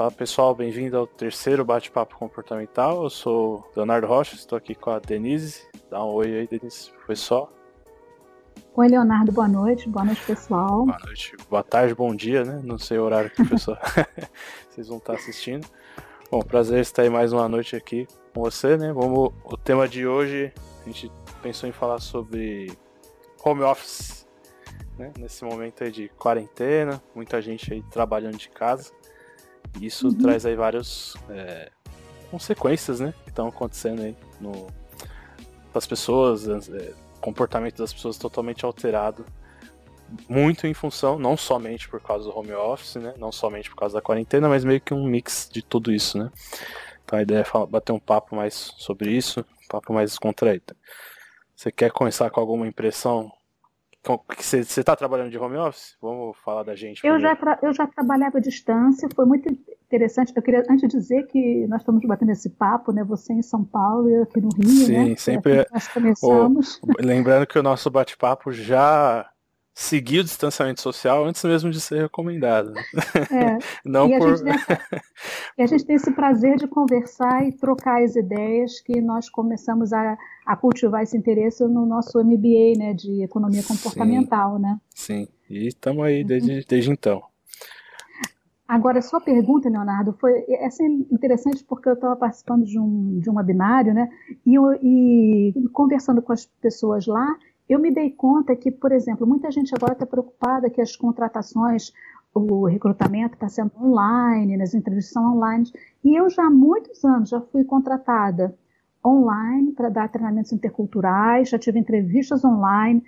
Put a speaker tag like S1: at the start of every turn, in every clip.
S1: Fala pessoal, bem-vindo ao terceiro bate-papo comportamental. Eu sou Leonardo Rocha, estou aqui com a Denise. Dá um oi aí, Denise. Foi só?
S2: Oi, Leonardo, boa noite. Boa noite, pessoal.
S1: Boa noite, boa tarde, bom dia, né? Não sei o horário que o pessoal vocês vão estar assistindo. Bom, prazer estar aí mais uma noite aqui com você, né? Vamos, o tema de hoje, a gente pensou em falar sobre home office, né? Nesse momento aí de quarentena, muita gente aí trabalhando de casa. Isso uhum. traz aí várias é, consequências, né? Que estão acontecendo aí no, as pessoas, é, comportamento das pessoas totalmente alterado. Muito em função, não somente por causa do home office, né? Não somente por causa da quarentena, mas meio que um mix de tudo isso, né? Então a ideia é falar, bater um papo mais sobre isso, um papo mais descontraído. Você quer começar com alguma impressão você está trabalhando de home office? Vamos falar da gente.
S2: Eu já, eu já trabalhava à distância, foi muito interessante. Eu queria antes dizer que nós estamos batendo esse papo, né? Você em São Paulo e eu aqui no Rio,
S1: Sim, né? Sempre. É nós começamos. O, lembrando que o nosso bate-papo já seguir o distanciamento social antes mesmo de ser recomendado.
S2: É. Não e, por... a essa... e a gente tem esse prazer de conversar e trocar as ideias que nós começamos a, a cultivar esse interesse no nosso MBA, né, de economia comportamental,
S1: sim,
S2: né?
S1: Sim, e estamos aí desde, uhum. desde então.
S2: Agora, sua pergunta, Leonardo, foi essa é interessante porque eu estava participando de um, de um webinário, né? E, e conversando com as pessoas lá, eu me dei conta que, por exemplo, muita gente agora está preocupada que as contratações, o recrutamento está sendo online, nas entrevistas são online. E eu já há muitos anos já fui contratada online para dar treinamentos interculturais, já tive entrevistas online.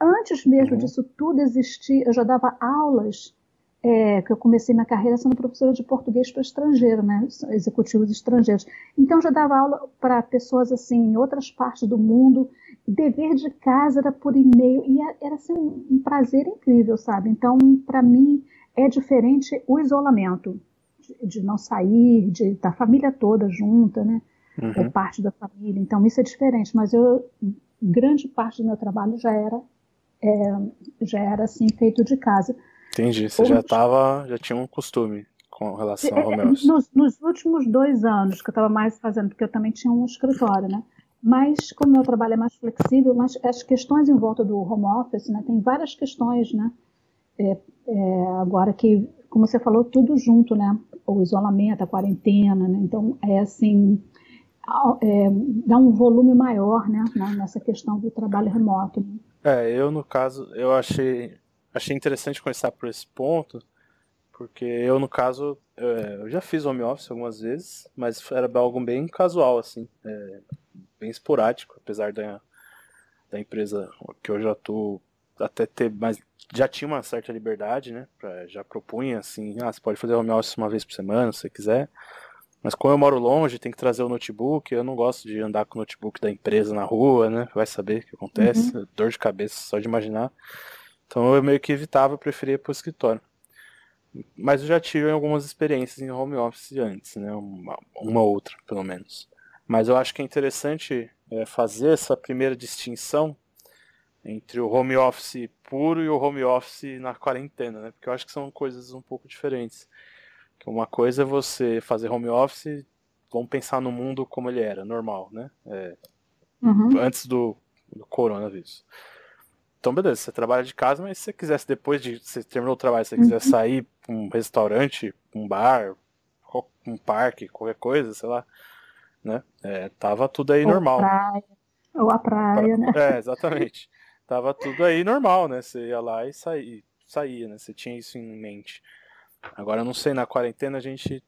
S2: Antes mesmo uhum. disso tudo existir, eu já dava aulas, é, que eu comecei minha carreira sendo professora de português para estrangeiro, né, executivos estrangeiros. Então eu já dava aula para pessoas assim em outras partes do mundo dever de casa era por e-mail e era assim, um, prazer incrível, sabe? Então, para mim, é diferente o isolamento, de, de, não sair, de da família toda junta, né? Uhum. Ou parte da família. Então, isso é diferente. Mas eu, grande parte do meu trabalho já era, é, já era assim, feito de casa.
S1: Entendi. Você já tava, já tinha um costume com relação ao home
S2: é, office. Nos, nos últimos dois anos que eu estava mais fazendo, porque eu também tinha um escritório, né? Mas, como meu trabalho é mais flexível, mas as questões em volta do home office, né, tem várias questões, né? É, é, agora que, como você falou, tudo junto, né? O isolamento, a quarentena, né? Então, é assim, é, dá um volume maior, né? Nessa questão do trabalho remoto. Né?
S1: É, eu, no caso, eu achei, achei interessante começar por esse ponto, porque eu, no caso, é, eu já fiz home office algumas vezes, mas era algo bem casual, assim. É, bem esporádico, apesar da, da empresa que eu já estou até ter mais já tinha uma certa liberdade, né? Pra, já propunha assim, ah, você pode fazer home office uma vez por semana, se você quiser. Mas como eu moro longe, tem que trazer o notebook, eu não gosto de andar com o notebook da empresa na rua, né? Vai saber o que acontece, uhum. dor de cabeça só de imaginar. Então eu meio que evitava, preferia ir pro escritório. Mas eu já tive algumas experiências em home office antes, né? Uma, uma outra, pelo menos. Mas eu acho que é interessante é, fazer essa primeira distinção entre o home office puro e o home office na quarentena, né? Porque eu acho que são coisas um pouco diferentes. Que uma coisa é você fazer home office, vamos pensar no mundo como ele era, normal, né? É, uhum. Antes do, do coronavírus. Então, beleza, você trabalha de casa, mas se você quisesse, depois de você terminou o trabalho, se você quiser uhum. sair para um restaurante, um bar, um parque, qualquer coisa, sei lá, né? É, tava tudo aí
S2: ou
S1: normal.
S2: Praia, ou a praia, né?
S1: É, exatamente. tava tudo aí normal, né? Você ia lá e saía, saía, né? Você tinha isso em mente. Agora, não sei, na quarentena a gente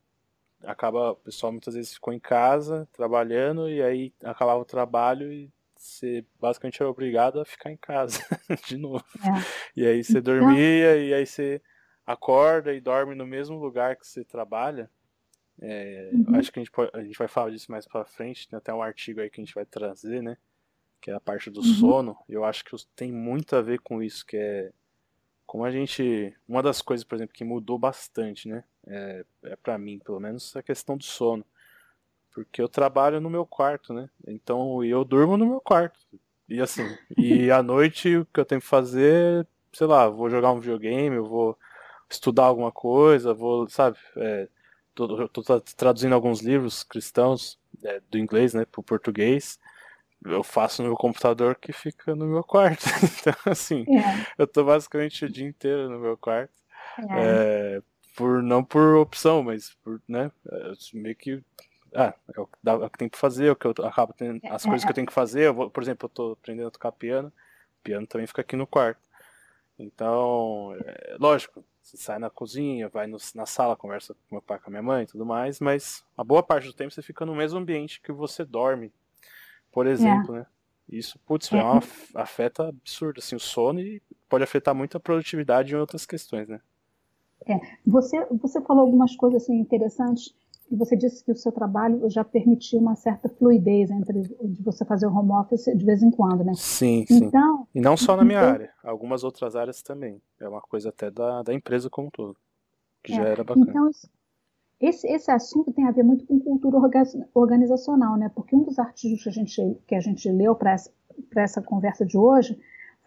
S1: acaba, o pessoal muitas vezes ficou em casa trabalhando e aí acabava o trabalho e você basicamente era obrigado a ficar em casa de novo. É. E aí você então dormia e aí você acorda e dorme no mesmo lugar que você trabalha. É, uhum. Acho que a gente, pode, a gente vai falar disso mais pra frente. Tem até um artigo aí que a gente vai trazer, né? Que é a parte do uhum. sono. Eu acho que tem muito a ver com isso, que é como a gente. Uma das coisas, por exemplo, que mudou bastante, né? É, é para mim, pelo menos, a questão do sono. Porque eu trabalho no meu quarto, né? Então eu durmo no meu quarto. E assim, e à noite o que eu tenho que fazer, sei lá, vou jogar um videogame, eu vou estudar alguma coisa, vou, sabe, é, tô, tô traduzindo alguns livros cristãos é, do inglês, né, pro português. Eu faço no meu computador que fica no meu quarto. Então, assim, é. eu tô basicamente o dia inteiro no meu quarto. É. É, por, não por opção, mas por, né, é, meio que ah, é o, é o que tem que fazer, é o que eu acabo tendo, as coisas que eu tenho que fazer. Vou, por exemplo, eu tô aprendendo a tocar piano, o piano também fica aqui no quarto. Então, é, lógico, você sai na cozinha, vai no, na sala, conversa com meu pai, com a minha mãe e tudo mais, mas a boa parte do tempo você fica no mesmo ambiente que você dorme, por exemplo, é. né? Isso, putz, é. uma, afeta absurdo, assim, o sono e pode afetar muito a produtividade em outras questões, né?
S2: É, você, você falou algumas coisas assim, interessantes você disse que o seu trabalho já permitiu uma certa fluidez entre de você fazer o home office de vez em quando, né?
S1: Sim, então, sim. E não só na minha então, área, algumas outras áreas também. É uma coisa até da, da empresa como um todo, que é, já era bacana.
S2: Então, esse, esse assunto tem a ver muito com cultura organizacional, né? Porque um dos artigos que a gente, que a gente leu para essa, essa conversa de hoje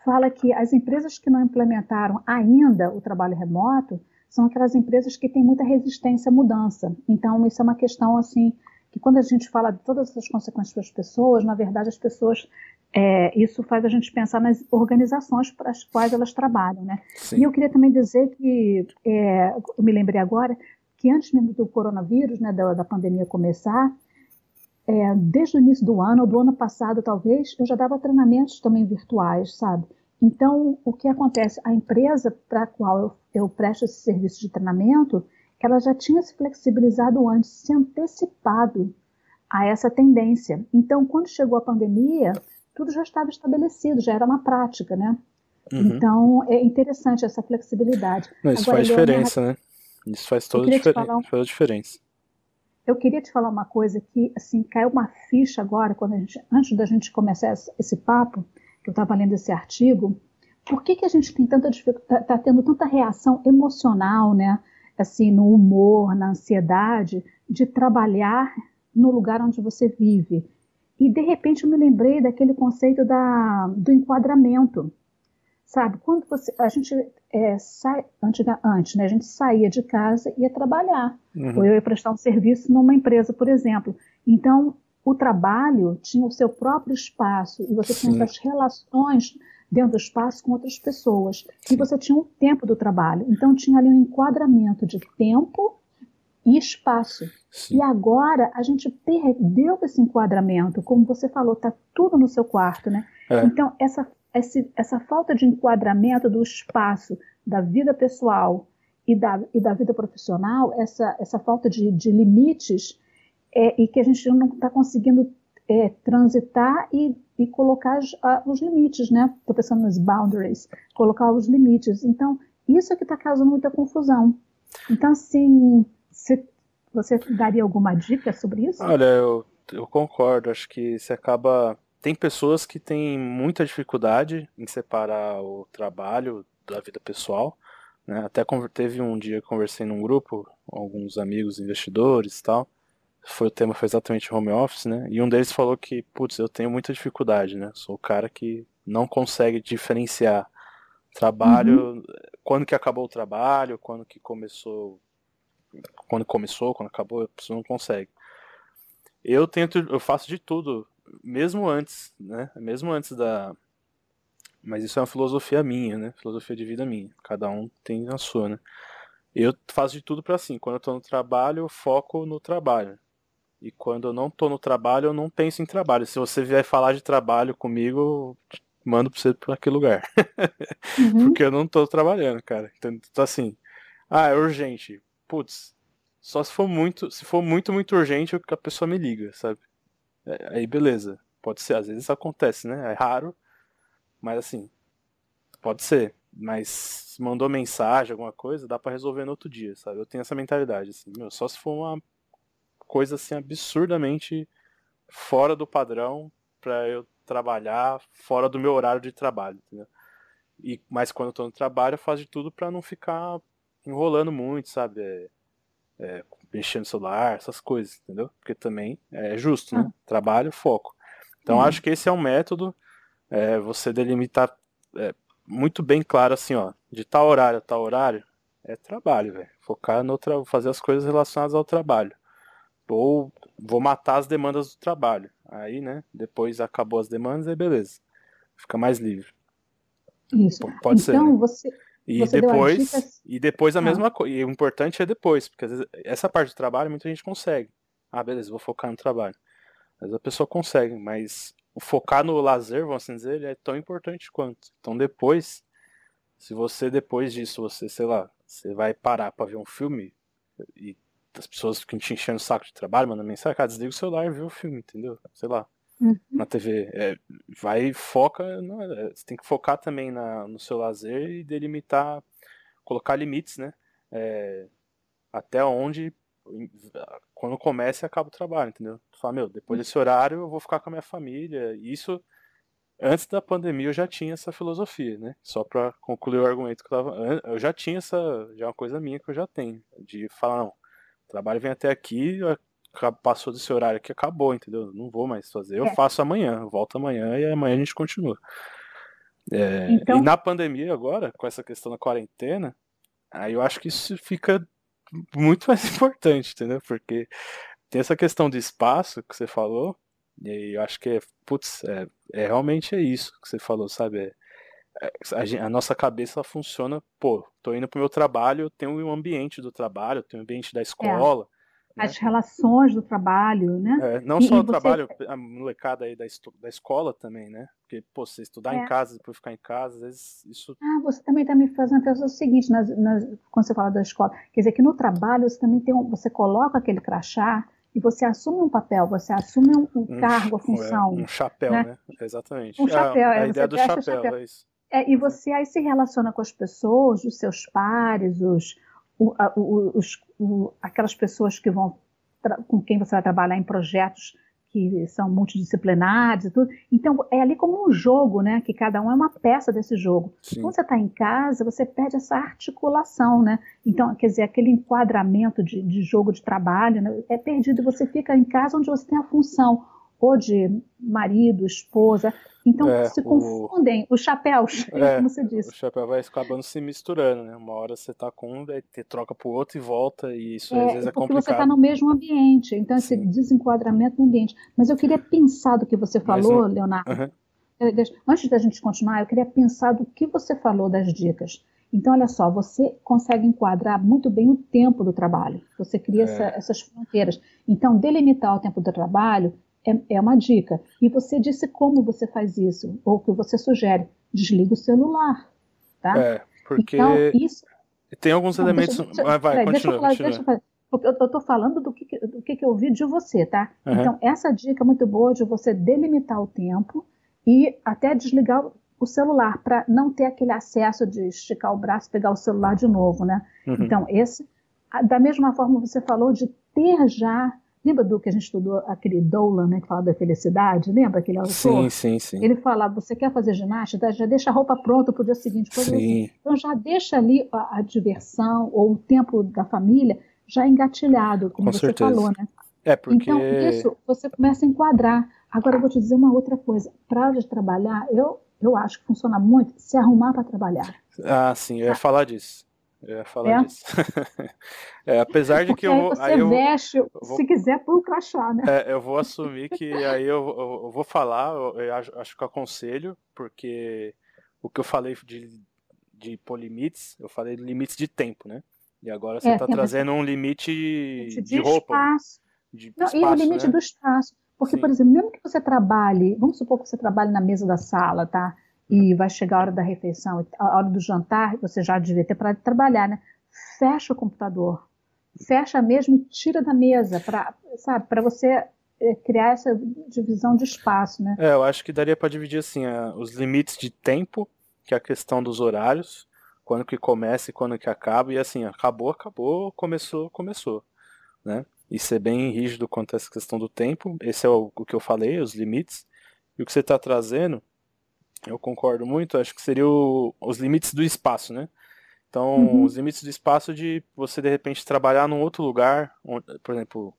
S2: fala que as empresas que não implementaram ainda o trabalho remoto são aquelas empresas que têm muita resistência à mudança. Então, isso é uma questão assim que quando a gente fala de todas essas consequências para as pessoas, na verdade as pessoas é, isso faz a gente pensar nas organizações para as quais elas trabalham, né? Sim. E eu queria também dizer que é, eu me lembrei agora que antes mesmo do coronavírus, né, da, da pandemia começar, é, desde o início do ano, ou do ano passado talvez, eu já dava treinamentos também virtuais, sabe? Então, o que acontece? A empresa para a qual eu, eu presto esse serviço de treinamento, ela já tinha se flexibilizado antes, se antecipado a essa tendência. Então, quando chegou a pandemia, tudo já estava estabelecido, já era uma prática, né? Uhum. Então, é interessante essa flexibilidade.
S1: Não, isso Agora, faz diferença, né? Isso faz toda, difer um... toda a diferença.
S2: Eu queria te falar uma coisa que, assim, caiu uma ficha agora, quando a gente, antes da gente começar esse papo, eu estava lendo esse artigo, por que, que a gente tem tanta está tá tendo tanta reação emocional, né? Assim, no humor, na ansiedade, de trabalhar no lugar onde você vive. E de repente eu me lembrei daquele conceito da, do enquadramento. Sabe, quando você, a gente é, sai, antes, antes né, a gente saía de casa e ia trabalhar. Uhum. Ou eu ia prestar um serviço numa empresa, por exemplo. Então, o trabalho tinha o seu próprio espaço e você Sim. tinha as relações dentro do espaço com outras pessoas. E você tinha um tempo do trabalho. Então tinha ali um enquadramento de tempo e espaço. Sim. E agora a gente perdeu esse enquadramento. Como você falou, está tudo no seu quarto, né? É. Então essa, essa, essa falta de enquadramento do espaço, da vida pessoal e da, e da vida profissional, essa, essa falta de, de limites é, e que a gente não está conseguindo é, transitar e, e colocar os, limites, né? Estou pensando nos boundaries, colocar os limites. Então, isso é que está causando muita confusão. Então, assim, se, você daria alguma dica sobre isso?
S1: Olha, eu, eu concordo. Acho que você acaba. Tem pessoas que têm muita dificuldade em separar o trabalho da vida pessoal. Né? Até teve um dia que conversei num grupo, alguns amigos investidores e tal foi o tema foi exatamente home office, né? E um deles falou que, putz, eu tenho muita dificuldade, né? Sou o cara que não consegue diferenciar trabalho, uhum. quando que acabou o trabalho, quando que começou, quando começou, quando acabou, a pessoa não consegue. Eu tento, eu faço de tudo, mesmo antes, né? Mesmo antes da mas isso é uma filosofia minha, né? Filosofia de vida minha. Cada um tem a sua, né? Eu faço de tudo para assim, quando eu tô no trabalho, eu foco no trabalho. E quando eu não tô no trabalho, eu não penso em trabalho. Se você vier falar de trabalho comigo, mando pra você pra aquele lugar. Uhum. Porque eu não tô trabalhando, cara. Então, tá assim. Ah, é urgente. Putz, só se for muito, se for muito, muito urgente, a pessoa me liga, sabe? É, aí beleza. Pode ser, às vezes isso acontece, né? É raro, mas assim, pode ser. Mas mandou mensagem, alguma coisa, dá para resolver no outro dia, sabe? Eu tenho essa mentalidade, assim, meu, só se for uma coisa assim absurdamente fora do padrão para eu trabalhar fora do meu horário de trabalho, entendeu? E, mas quando eu tô no trabalho, eu faço de tudo para não ficar enrolando muito, sabe? É, é, mexendo no celular, essas coisas, entendeu? Porque também é justo, né? Ah. Trabalho, foco. Então uhum. acho que esse é um método, é, você delimitar é, muito bem claro assim, ó, de tal horário a tal horário, é trabalho, velho. Focar no tra... fazer as coisas relacionadas ao trabalho. Ou vou matar as demandas do trabalho. Aí, né? Depois acabou as demandas, aí beleza. Fica mais livre.
S2: Isso. Pode então, ser. Então, né? você.
S1: E você depois, e depois a ah. mesma coisa. E o importante é depois, porque às vezes, essa parte do trabalho muita gente consegue. Ah, beleza, vou focar no trabalho. Vezes a pessoa consegue, mas o focar no lazer, vamos assim dizer, ele é tão importante quanto. Então depois, se você depois disso, você, sei lá, você vai parar para ver um filme e as pessoas ficam te enchendo o saco de trabalho, mandando mensagem, cara, desliga o celular e vê o filme, entendeu? Sei lá. Uhum. Na TV. É, vai foca. Não, é, você tem que focar também na, no seu lazer e delimitar, colocar limites, né? É, até onde quando começa e acaba o trabalho, entendeu? Tu fala, meu, depois desse horário eu vou ficar com a minha família. E isso, antes da pandemia, eu já tinha essa filosofia, né? Só para concluir o argumento que eu tava. Eu já tinha essa. Já é uma coisa minha que eu já tenho. De falar, não, o trabalho vem até aqui, passou desse horário aqui, acabou, entendeu? Não vou mais fazer. Eu é. faço amanhã, volto amanhã e amanhã a gente continua. É, então... E na pandemia agora, com essa questão da quarentena, aí eu acho que isso fica muito mais importante, entendeu? Porque tem essa questão de espaço que você falou, e eu acho que é, putz, é, é realmente é isso que você falou, sabe? É, é a, a, nossa cabeça funciona, pô, tô indo pro meu trabalho, eu tenho um ambiente do trabalho, eu tenho um ambiente da é. escola,
S2: né? as relações do trabalho, né?
S1: É, não só o trabalho, a molecada aí da, da escola também, né? Porque, pô, você estudar é. em casa, depois ficar em casa, às vezes isso...
S2: Ah, você também está me fazendo pensar o seguinte, nas, nas, quando você fala da escola, quer dizer que no trabalho você também tem um, você coloca aquele crachá e você assume um papel, você assume um, um, um cargo, a função.
S1: É, um chapéu, né? né? Exatamente.
S2: Um chapéu,
S1: é, a ideia do chapéu, chapéu, é isso.
S2: É, e você aí se relaciona com as pessoas, os seus pares, os, o, a, os, o, aquelas pessoas que vão com quem você vai trabalhar em projetos que são multidisciplinares e tudo. Então, é ali como um jogo, né? Que cada um é uma peça desse jogo. Sim. Quando você está em casa, você perde essa articulação, né? Então, quer dizer, aquele enquadramento de, de jogo de trabalho né, é perdido. Você fica em casa onde você tem a função ou de marido, esposa. Então é, se confundem o... os chapéus, é, como você disse.
S1: O chapéu vai acabando se misturando, né? Uma hora você tá com um, daí te troca pro outro e volta, e isso é, às vezes é
S2: porque
S1: complicado.
S2: você está no mesmo ambiente, então esse desenquadramento no ambiente. Mas eu queria pensar do que você falou, Mas, Leonardo. Uhum. Antes da gente continuar, eu queria pensar do que você falou das dicas. Então, olha só, você consegue enquadrar muito bem o tempo do trabalho. Você cria é. essa, essas fronteiras. Então, delimitar o tempo do trabalho é, é uma dica. E você disse como você faz isso, ou que você sugere. Desliga o celular. Tá?
S1: É, porque então, isso... tem alguns Não, elementos. Deixa, vai, vai, continua, deixa eu, continua. Deixa
S2: eu, eu estou falando do que, do que, eu ouvi de você, tá? Uhum. Então, essa dica é muito boa de você delimitar o tempo e até desligar o celular para não ter aquele acesso de esticar o braço e pegar o celular de novo, né? Uhum. Então, esse, da mesma forma você falou de ter já Lembra do que a gente estudou, aquele Dolan, né, que fala da felicidade? Lembra aquele autor?
S1: Sim, sim, sim.
S2: Ele fala, você quer fazer ginástica? Já deixa a roupa pronta para o dia seguinte. Sim. Assim. Então já deixa ali a, a, diversão ou o tempo da família já engatilhado, como Com você certeza. falou, né?
S1: É porque...
S2: Então isso você começa a enquadrar. Agora eu vou te dizer uma outra coisa. Para de trabalhar, eu, eu acho que funciona muito se arrumar para trabalhar.
S1: Ah, sim, eu ia falar disso. Eu ia falar é? disso. é, apesar de que eu.
S2: Você aí eu, veste, vou, se quiser, por crachá, né?
S1: É, eu vou assumir que aí eu, eu, eu vou falar, eu, acho, que eu aconselho, porque o que eu falei de, de pôr limites, eu falei de limites de tempo, né? E agora você está é, trazendo um limite de, de roupa.
S2: Espaço. De Não, espaço, e o limite né? do espaço. Porque, Sim. por exemplo, mesmo que você trabalhe, vamos supor que você trabalhe na mesa da sala, tá? E vai chegar a hora da refeição, a hora do jantar, você já devia ter parado de trabalhar, né? Fecha o computador, fecha mesmo e tira da mesa, para sabe, para você eh, criar essa divisão de espaço, né?
S1: É, eu acho que daria para dividir assim, os limites de tempo, que é a questão dos horários, quando que começa e quando que acaba, e assim, acabou, acabou, começou, começou, né? E ser bem rígido quanto a essa questão do tempo, esse é o, o que eu falei, os limites, e o que você está trazendo eu concordo muito, acho que seria o, os limites do espaço, né? Então, uhum. os limites do espaço de você de repente trabalhar num outro lugar, onde, por exemplo,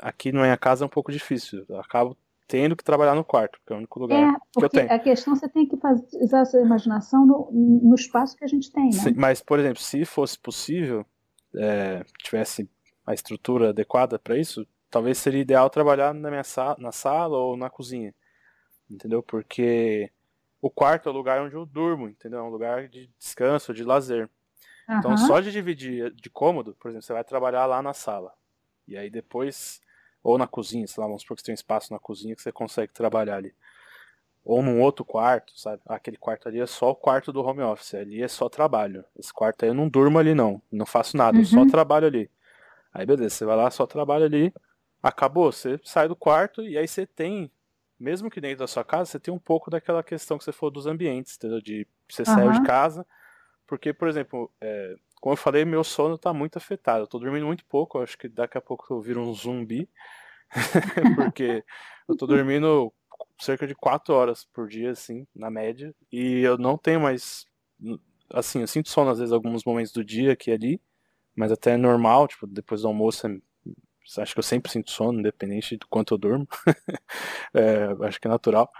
S1: aqui na minha casa é um pouco difícil. Eu acabo tendo que trabalhar no quarto, que é o único lugar
S2: é,
S1: que eu tenho.
S2: A questão você tem que fazer, usar a sua imaginação no, no espaço que a gente tem, né? Sim,
S1: mas, por exemplo, se fosse possível, é, tivesse a estrutura adequada para isso, talvez seria ideal trabalhar na minha sala, na sala ou na cozinha, entendeu? Porque o quarto é o lugar onde eu durmo, entendeu? É um lugar de descanso, de lazer. Uhum. Então, só de dividir de cômodo, por exemplo, você vai trabalhar lá na sala. E aí depois, ou na cozinha, sei lá, vamos supor que você tem um espaço na cozinha que você consegue trabalhar ali. Ou num outro quarto, sabe? Aquele quarto ali é só o quarto do home office, ali é só trabalho. Esse quarto aí eu não durmo ali não, não faço nada, uhum. eu só trabalho ali. Aí beleza, você vai lá, só trabalha ali, acabou, você sai do quarto e aí você tem, mesmo que dentro da sua casa, você tem um pouco daquela questão que você falou dos ambientes, entendeu? De você uhum. saiu de casa, porque, por exemplo, é, como eu falei, meu sono está muito afetado. Eu tô dormindo muito pouco, acho que daqui a pouco eu viro um zumbi. porque eu tô dormindo cerca de 4 horas por dia, assim, na média. E eu não tenho mais. Assim, eu sinto sono às vezes alguns momentos do dia aqui e ali, mas até é normal, tipo, depois do almoço, é, acho que eu sempre sinto sono, independente do quanto eu durmo. é, acho que é natural.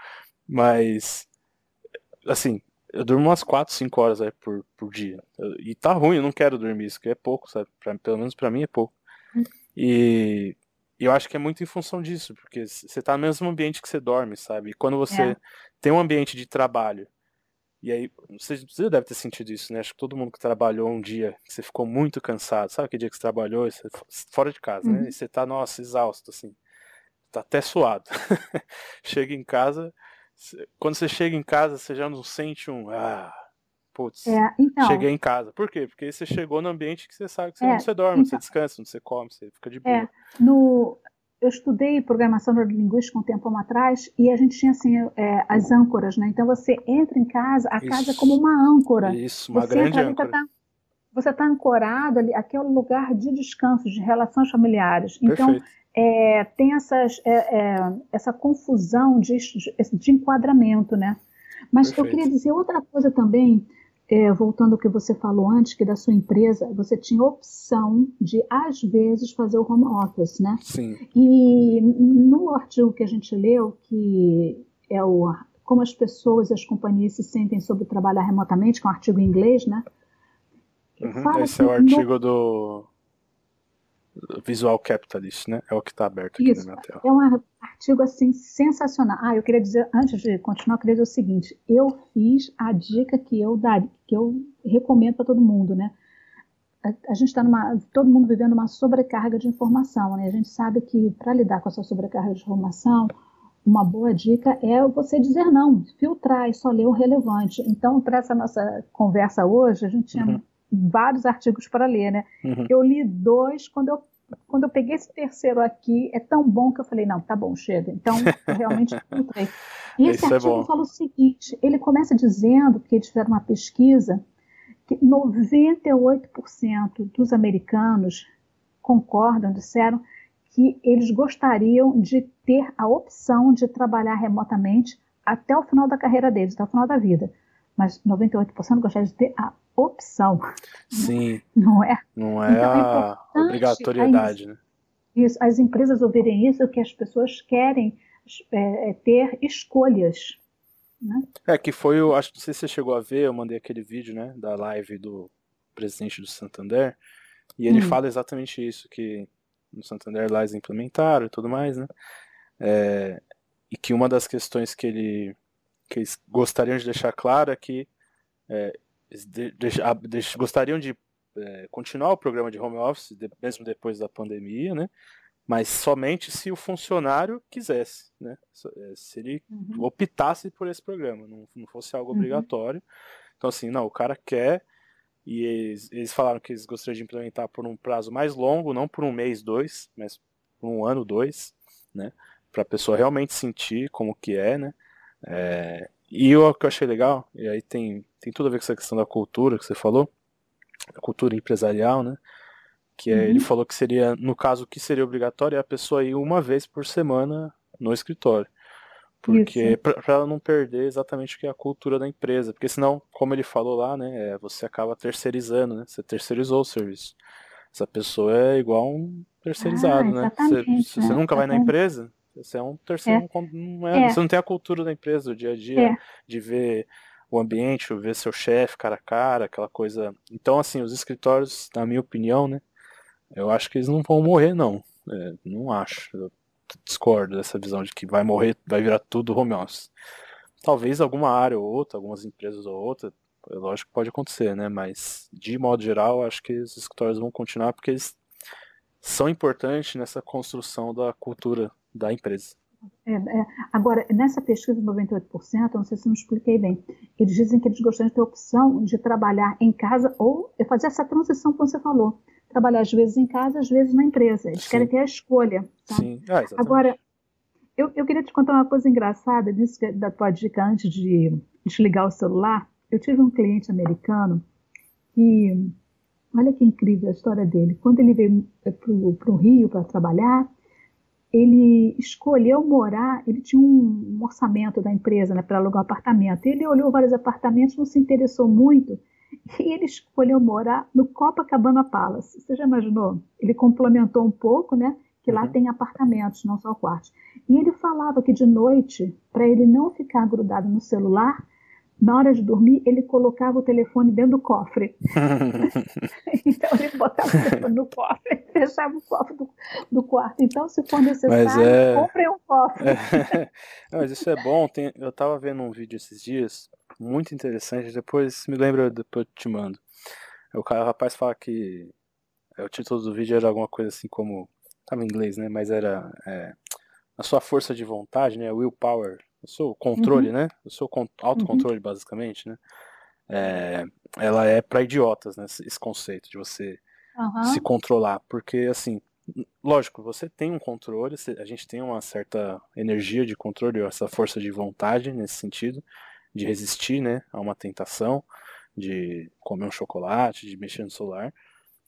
S1: Mas, assim, eu durmo umas 4, 5 horas aí por, por dia. E tá ruim, eu não quero dormir, isso que é pouco, sabe? Pra, pelo menos para mim é pouco. Hum. E eu acho que é muito em função disso, porque você tá no mesmo ambiente que você dorme, sabe? E quando você é. tem um ambiente de trabalho, e aí, você, você deve ter sentido isso, né? Acho que todo mundo que trabalhou um dia, que você ficou muito cansado, sabe aquele dia que você trabalhou, você, fora de casa, né? uhum. né? E você tá, nossa, exausto, assim. Tá até suado. Chega em casa, quando você chega em casa, você já não sente um. Ah, putz, é, então, cheguei em casa. Por quê? Porque você chegou no ambiente que você sabe que você, é, onde você dorme, então, você descansa, onde você come, você fica de boa.
S2: É, no, eu estudei programação neurolinguística um tempo atrás e a gente tinha assim é, as âncoras, né? Então você entra em casa, a isso, casa é como uma âncora.
S1: Isso, uma você grande âncora.
S2: Tá, você está ancorado ali, aqui é o lugar de descanso, de relações familiares. Então, Perfeito é, tem essas, é, é, essa confusão de, de, enquadramento, né? Mas Perfeito. eu queria dizer outra coisa também, é, voltando ao que você falou antes, que da sua empresa você tinha opção de, às vezes, fazer o home office, né?
S1: Sim.
S2: E no artigo que a gente leu, que é o como as pessoas e as companhias se sentem sobre trabalhar remotamente, que é um artigo em inglês, né?
S1: Uhum, esse é o artigo no... do Visual Capitalist, né? É o que está aberto aqui Isso, na minha tela.
S2: É um artigo assim sensacional. Ah, eu queria dizer, antes de continuar, eu queria dizer o seguinte: eu fiz a dica que eu daria, que eu recomendo para todo mundo, né? A, a gente está numa. todo mundo vivendo uma sobrecarga de informação, né? A gente sabe que para lidar com essa sobrecarga de informação, uma boa dica é você dizer não, filtrar e só ler o relevante. Então, para essa nossa conversa hoje, a gente tinha. Uhum vários artigos para ler, né? Uhum. Eu li dois, quando eu, quando eu peguei esse terceiro aqui, é tão bom que eu falei, não, tá bom, chega. Então, eu realmente encontrei. E esse Isso é artigo é fala o seguinte, ele começa dizendo, que eles fizeram uma pesquisa, que 98% dos americanos concordam, disseram que eles gostariam de ter a opção de trabalhar remotamente até o final da carreira deles, até o final da vida. Mas 98% gostariam de ter a opção.
S1: Sim.
S2: Não é?
S1: Não é então, a é obrigatoriedade, né?
S2: Isso, as empresas ouvirem isso, que as pessoas querem é, é, ter escolhas. Né?
S1: É, que foi o. Acho que não sei se você chegou a ver, eu mandei aquele vídeo, né? Da live do presidente do Santander. E ele hum. fala exatamente isso, que no Santander lá eles implementaram e tudo mais, né? É, e que uma das questões que, ele, que eles gostariam de deixar claro é que é, de, de, gostariam de é, continuar o programa de home office, mesmo depois da pandemia, né? Mas somente se o funcionário quisesse, né? É, se ele uhum. optasse por esse programa, não, não fosse algo uhum. obrigatório. Então, assim, não, o cara quer, e eles, eles, falaram que eles gostariam de implementar por um prazo mais longo, não por um mês, dois, mas por um ano, dois, né? Para a pessoa realmente sentir como que é, né? É, e o que eu achei legal, e aí tem, tem tudo a ver com essa questão da cultura que você falou, a cultura empresarial, né? Que é, uhum. ele falou que seria, no caso, o que seria obrigatório é a pessoa ir uma vez por semana no escritório. Porque para ela não perder exatamente o que é a cultura da empresa. Porque senão, como ele falou lá, né, é, você acaba terceirizando, né? Você terceirizou o serviço. Essa pessoa é igual um terceirizado, ah, né? Você, você nunca vai na empresa, Você é um terceiro, é. Não é, é. você não tem a cultura da empresa, o dia a dia, é. de ver o ambiente, ver seu chefe cara a cara, aquela coisa. Então, assim, os escritórios, na minha opinião, né, eu acho que eles não vão morrer, não. É, não acho. Eu discordo dessa visão de que vai morrer, vai virar tudo home office. Talvez alguma área ou outra, algumas empresas ou outra, é lógico que pode acontecer, né? Mas, de modo geral, acho que os escritórios vão continuar porque eles são importantes nessa construção da cultura da empresa.
S2: É, é, agora, nessa pesquisa de 98%, não sei se eu me expliquei bem, eles dizem que eles gostariam de ter a opção de trabalhar em casa ou fazer essa transição que você falou. Trabalhar às vezes em casa, às vezes na empresa. Eles Sim. querem ter a escolha. Tá? Sim, ah, Agora, eu, eu, queria te contar uma coisa engraçada disso da tua dica antes de desligar o celular. Eu tive um cliente americano que, olha que incrível a história dele. Quando ele veio para o Rio para trabalhar, ele escolheu morar, ele tinha um, um orçamento da empresa né, para alugar um apartamento. Ele olhou vários apartamentos, não se interessou muito, e ele escolheu morar no Copacabana Palace. Você já imaginou? Ele complementou um pouco, né? Que lá uhum. tem apartamentos, não só quartos. E ele falava que de noite, para ele não ficar grudado no celular, na hora de dormir, ele colocava o telefone dentro do cofre. então ele botava o telefone no cofre, fechava o cofre do, do quarto. Então, se for necessário, é... compre um cofre.
S1: É... Não, mas isso é bom. Tem... Eu estava vendo um vídeo esses dias, muito interessante. Depois me lembra, depois eu te mando. O, cara, o rapaz fala que é, o título do vídeo era alguma coisa assim como. Estava em inglês, né? Mas era. É, a sua força de vontade, né? Willpower o seu controle, uhum. né? O seu autocontrole, uhum. basicamente, né? É, ela é para idiotas, né? Esse conceito de você uhum. se controlar. Porque, assim, lógico, você tem um controle, a gente tem uma certa energia de controle, essa força de vontade nesse sentido, de resistir, né? A uma tentação, de comer um chocolate, de mexer no celular.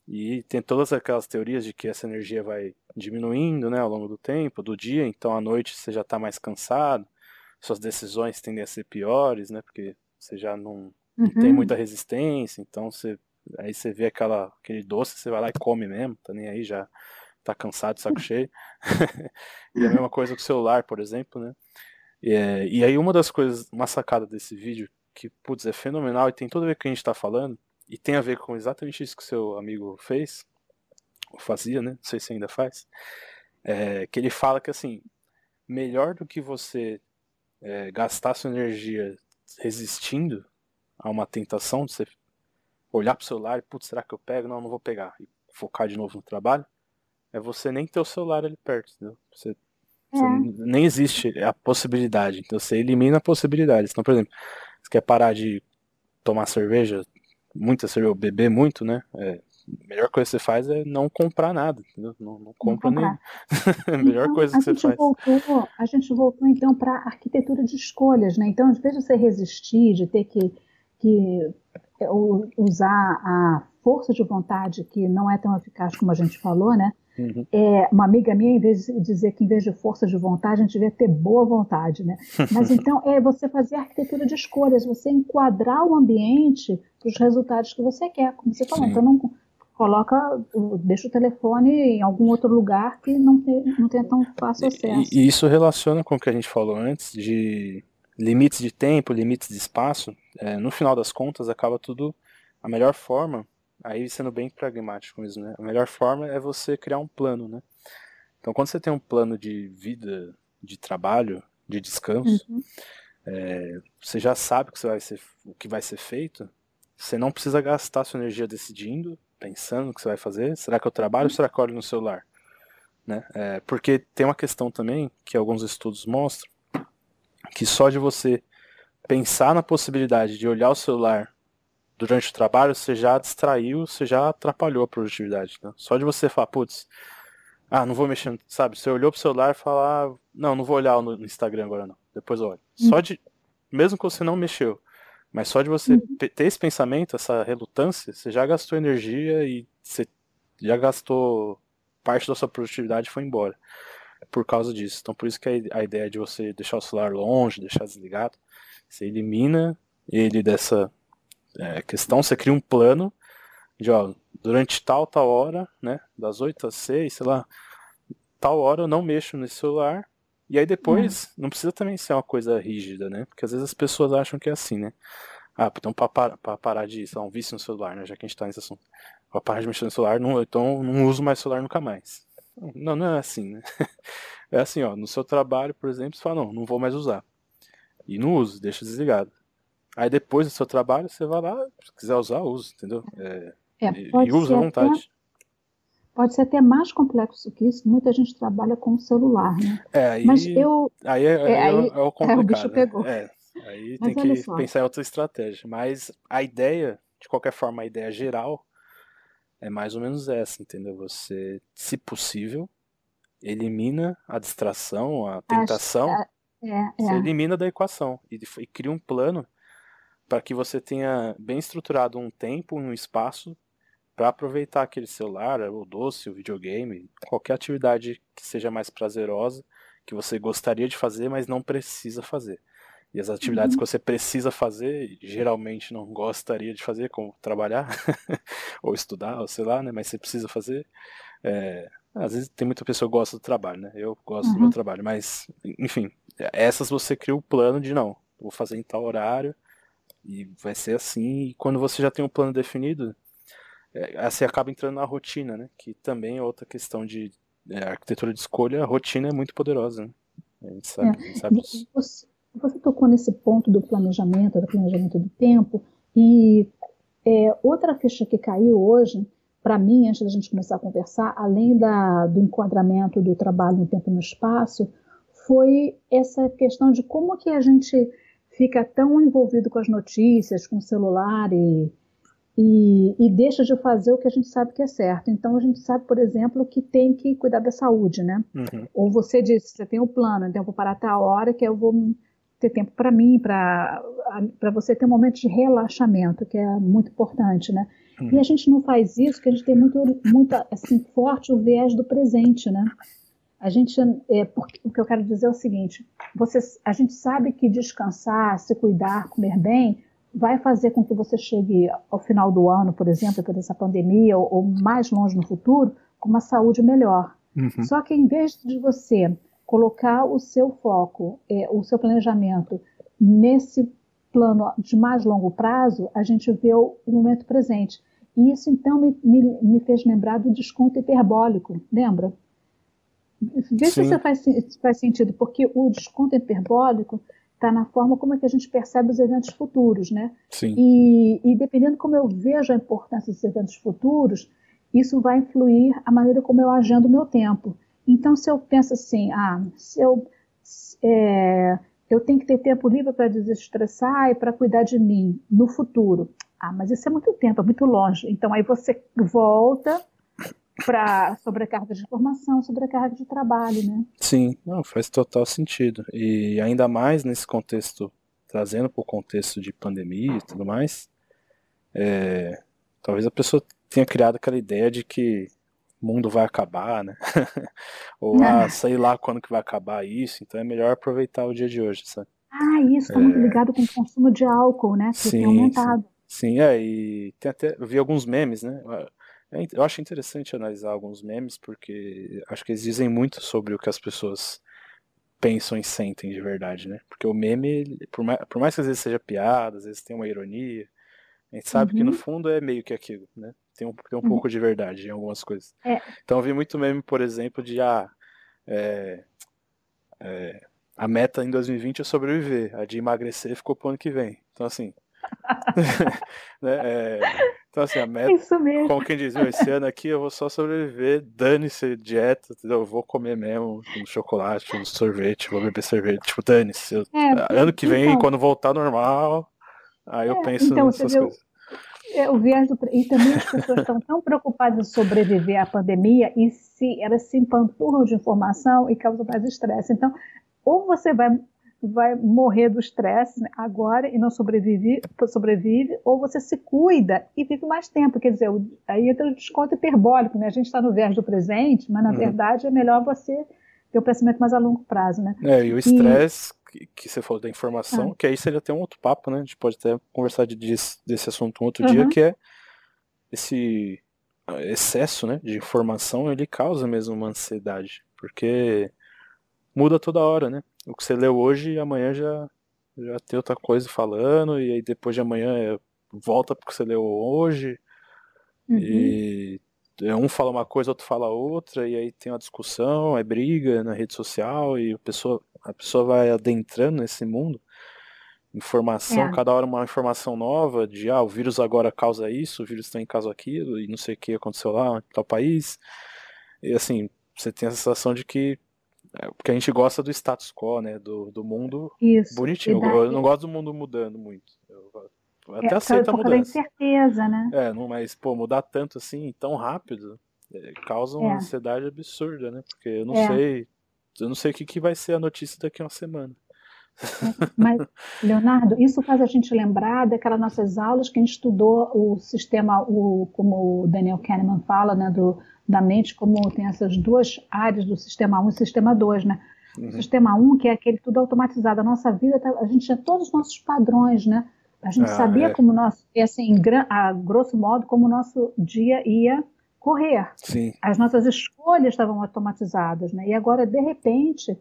S1: E tem todas aquelas teorias de que essa energia vai diminuindo né, ao longo do tempo, do dia, então à noite você já está mais cansado, suas decisões tendem a ser piores, né? Porque você já não, não tem uhum. muita resistência, então você aí você vê aquela aquele doce, você vai lá e come mesmo, tá nem aí já tá cansado, saco cheio. e a mesma coisa com o celular, por exemplo, né? E, é, e aí uma das coisas, uma sacada desse vídeo que putz, é fenomenal e tem tudo a ver com o que a gente está falando e tem a ver com exatamente isso que o seu amigo fez, ou fazia, né? Não sei se ainda faz. É, que ele fala que assim, melhor do que você é, gastar sua energia resistindo a uma tentação de você olhar pro celular e, putz, será que eu pego? Não, não vou pegar. E focar de novo no trabalho, é você nem ter o celular ali perto, entendeu? Você, você é. nem existe a possibilidade. Então você elimina a possibilidade. Então, por exemplo, você quer parar de tomar cerveja, muita cerveja, beber muito, né? É, a melhor coisa que você faz é não comprar nada, entendeu? Não, não compra nem. a melhor então, coisa que você faz.
S2: Voltou, a gente voltou então para a arquitetura de escolhas, né? Então, às vezes você resistir, de ter que, que é, usar a força de vontade, que não é tão eficaz como a gente falou, né? Uhum. É, uma amiga minha, em vez de dizer que em vez de força de vontade, a gente devia ter boa vontade, né? Mas então é você fazer a arquitetura de escolhas, você enquadrar o ambiente para os resultados que você quer, como você falou. Sim. Então não, coloca, deixa o telefone em algum outro lugar que não tem, não tem tão fácil acesso.
S1: E, e isso relaciona com o que a gente falou antes de limites de tempo, limites de espaço. É, no final das contas, acaba tudo a melhor forma. Aí sendo bem pragmático mesmo, né? A melhor forma é você criar um plano, né? Então, quando você tem um plano de vida, de trabalho, de descanso, uhum. é, você já sabe o que, vai ser, o que vai ser feito. Você não precisa gastar sua energia decidindo pensando o que você vai fazer? Será que eu trabalho ou será que eu olho no celular? Né? É, porque tem uma questão também que alguns estudos mostram que só de você pensar na possibilidade de olhar o celular durante o trabalho, você já distraiu, você já atrapalhou a produtividade. Né? Só de você falar, putz, ah, não vou mexer, sabe? Você olhou pro celular e falar, ah, não, não vou olhar no Instagram agora não, depois eu olho. Só de, mesmo que você não mexeu, mas só de você uhum. ter esse pensamento, essa relutância, você já gastou energia e você já gastou parte da sua produtividade foi embora por causa disso. Então por isso que a ideia de você deixar o celular longe, deixar desligado, você elimina ele dessa é, questão, você cria um plano de ó, durante tal, tal hora, né, das 8 às 6, sei lá, tal hora eu não mexo nesse celular E aí depois, é. não precisa também ser uma coisa rígida, né? Porque às vezes as pessoas acham que é assim, né? Ah, então pra, para, pra parar de, sei lá, um vício no celular, né? Já que a gente tá nesse assunto. Pra parar de mexer no celular, não, então não uso mais celular nunca mais. Não, não é assim, né? É assim, ó, no seu trabalho, por exemplo, você fala, não, não vou mais usar. E não uso, deixa desligado. Aí depois do seu trabalho, você vai lá, se quiser usar, usa, entendeu? É, é, e, e usa à vontade.
S2: Pode ser até mais complexo que isso. Muita gente trabalha com o celular, né?
S1: É, aí, Mas eu, aí é, é, aí, é o complicado. É, o bicho pegou. Né? É, aí Mas tem que só. pensar em outra estratégia. Mas a ideia, de qualquer forma, a ideia geral é mais ou menos essa, entendeu? Você, se possível, elimina a distração, a tentação, Acho, é, é, você é. elimina da equação e, e cria um plano para que você tenha bem estruturado um tempo, um espaço para aproveitar aquele celular, o doce, o videogame, qualquer atividade que seja mais prazerosa, que você gostaria de fazer, mas não precisa fazer. E as atividades uhum. que você precisa fazer, geralmente não gostaria de fazer, como trabalhar, ou estudar, ou sei lá, né? Mas você precisa fazer. É, às vezes tem muita pessoa que gosta do trabalho, né? Eu gosto uhum. do meu uhum. trabalho, mas, enfim, essas você cria o plano de não, vou fazer em tal horário e vai ser assim. E quando você já tem um plano definido, é, você acaba entrando na rotina, né? Que também é outra questão de é, arquitetura de escolha, a rotina é muito poderosa, né? A gente sabe, é. a gente sabe disso.
S2: Você, você tocou nesse ponto do planejamento, do planejamento do tempo, e é, outra ficha que caiu hoje para mim, antes da gente começar a conversar, além da, do enquadramento do trabalho no tempo e no espaço, foi essa questão de como que a gente fica tão envolvido com as notícias, com o celular e, e, e, deixa de fazer o que a gente sabe que é certo. Então a gente sabe, por exemplo, que tem que cuidar da saúde, né? Uhum. Ou você disse, você tem um plano, então eu vou parar até a hora que eu vou ter tempo para mim, para você ter um momento de relaxamento, que é muito importante, né? Uhum. E a gente não faz isso porque a gente tem muito, muito assim, forte o viés do presente, né? A gente, é, porque, o que eu quero dizer é o seguinte: você, a gente sabe que descansar, se cuidar, comer bem, vai fazer com que você chegue ao final do ano, por exemplo, depois dessa pandemia, ou, ou mais longe no futuro, com uma saúde melhor. Uhum. Só que em vez de você colocar o seu foco, é, o seu planejamento nesse plano de mais longo prazo, a gente vê o, o momento presente. E isso, então, me, me, me, fez lembrar do desconto hiperbólico, lembra? Vê Sim. se isso faz, faz sentido, porque o desconto hiperbólico está na forma como é que a gente percebe os eventos futuros, né?
S1: Sim.
S2: E, e dependendo como eu vejo a importância dos eventos futuros, isso vai influir a maneira como eu agendo o meu tempo. Então, se eu penso assim, ah, se eu, é, eu tenho que ter tempo livre para desestressar e para cuidar de mim no futuro. Ah, mas isso é muito tempo, é muito longe. Então, aí você volta para sobrecarga de informação, sobrecarga de trabalho, né?
S1: Sim, não, faz total sentido. E ainda mais nesse contexto, trazendo para o contexto de pandemia e tudo mais, é, talvez a pessoa tenha criado aquela ideia de que o mundo vai acabar, né? Ou, ah, sei lá quando que vai acabar isso, então é melhor aproveitar o dia de hoje, sabe?
S2: Ah, isso, está é... muito ligado com o consumo de álcool, né? Que sim, tem aumentado.
S1: Sim. sim, é, e tem até, eu vi alguns memes, né? É eu acho interessante analisar alguns memes, porque acho que eles dizem muito sobre o que as pessoas pensam e sentem de verdade, né? Porque o meme, por mais, por mais que às vezes seja piada, às vezes tem uma ironia, a gente sabe uhum. que no uhum. fundo é meio que aquilo, né? Tem um, tem um uhum. pouco de verdade em algumas coisas. É. Então eu vi muito meme, por exemplo, de ah, é, é, a meta em 2020 é sobreviver, a de emagrecer ficou pro ano que vem. Então assim. né, é, então assim, a meta. Isso mesmo. Como quem diz, esse ano aqui eu vou só sobreviver, dane-se dieta, entendeu? eu vou comer mesmo um chocolate, um sorvete, vou beber cerveja, tipo, dane-se. É, ano que vem, então, quando voltar normal, aí eu é, penso então, nessas coisas.
S2: É, o viés do, e também as pessoas estão tão preocupadas em sobreviver à pandemia e se elas se empanturram de informação e causam mais estresse. Então, ou você vai, vai morrer do estresse né, agora e não sobrevive, sobrevive, ou você se cuida e vive mais tempo. Quer dizer, aí entra o desconto hiperbólico, né? A gente está no viés do presente, mas na uhum. verdade é melhor você ter o um pensamento mais a longo prazo, né?
S1: É, e o estresse que você falou da informação, ah. que aí seria até um outro papo, né? A gente pode até conversar de, desse, desse assunto um outro uhum. dia, que é esse excesso né, de informação, ele causa mesmo uma ansiedade, porque muda toda hora, né? O que você leu hoje, amanhã já, já tem outra coisa falando, e aí depois de amanhã é, volta porque você leu hoje. Uhum. E é, um fala uma coisa, outro fala outra, e aí tem uma discussão, é briga na rede social, e a pessoa, a pessoa vai adentrando nesse mundo. Informação, é. cada hora uma informação nova de ah, o vírus agora causa isso, o vírus tem caso aquilo, e não sei o que aconteceu lá, em tal país. E assim, você tem a sensação de que. É, porque a gente gosta do status quo, né? Do, do mundo isso. bonitinho. Daí... Eu não gosto do mundo mudando muito. Eu até é, aceito a mudança. Da
S2: incerteza, né?
S1: É, não, mas, pô, mudar tanto assim, tão rápido, é, causa uma é. ansiedade absurda, né? Porque eu não é. sei. Eu não sei o que, que vai ser a notícia daqui a uma semana.
S2: Mas, Leonardo, isso faz a gente lembrar daquelas nossas aulas que a gente estudou o sistema, o, como o Daniel Kahneman fala, né, do, da mente, como tem essas duas áreas do sistema 1 e sistema 2, né? Uhum. O sistema 1, que é aquele tudo automatizado, a nossa vida, tá, a gente tinha todos os nossos padrões, né? A gente ah, sabia é. como nosso, assim, a grosso modo, como o nosso dia ia correr.
S1: Sim.
S2: As nossas escolhas estavam automatizadas, né? E agora, de repente,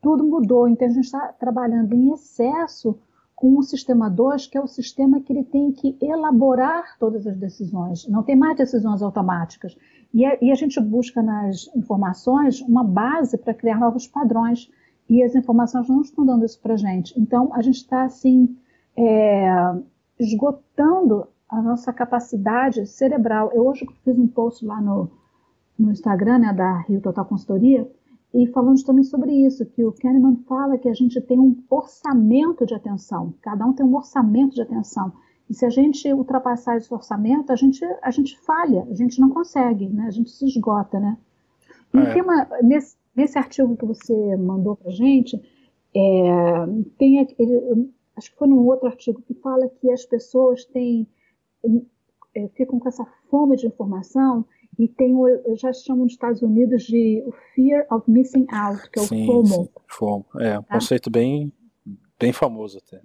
S2: tudo mudou. Então a gente está trabalhando em excesso com o sistema 2, que é o sistema que ele tem que elaborar todas as decisões. Não tem mais decisões automáticas. E a, e a gente busca nas informações uma base para criar novos padrões. E as informações não estão dando isso para gente. Então a gente está assim é, esgotando a nossa capacidade cerebral. Eu hoje fiz um post lá no, no Instagram né, da Rio Total Consultoria e falando também sobre isso, que o Kahneman fala que a gente tem um orçamento de atenção, cada um tem um orçamento de atenção. E se a gente ultrapassar esse orçamento, a gente, a gente falha, a gente não consegue, né? a gente se esgota. Né? E é. uma, nesse, nesse artigo que você mandou para a gente, é, tem, ele, acho que foi num outro artigo que fala que as pessoas têm, é, ficam com essa fome de informação e tem o, já chamam nos Estados Unidos de o fear of missing out, que é o sim, FOMO. Sim,
S1: FOMO. É um tá? conceito bem, bem famoso até.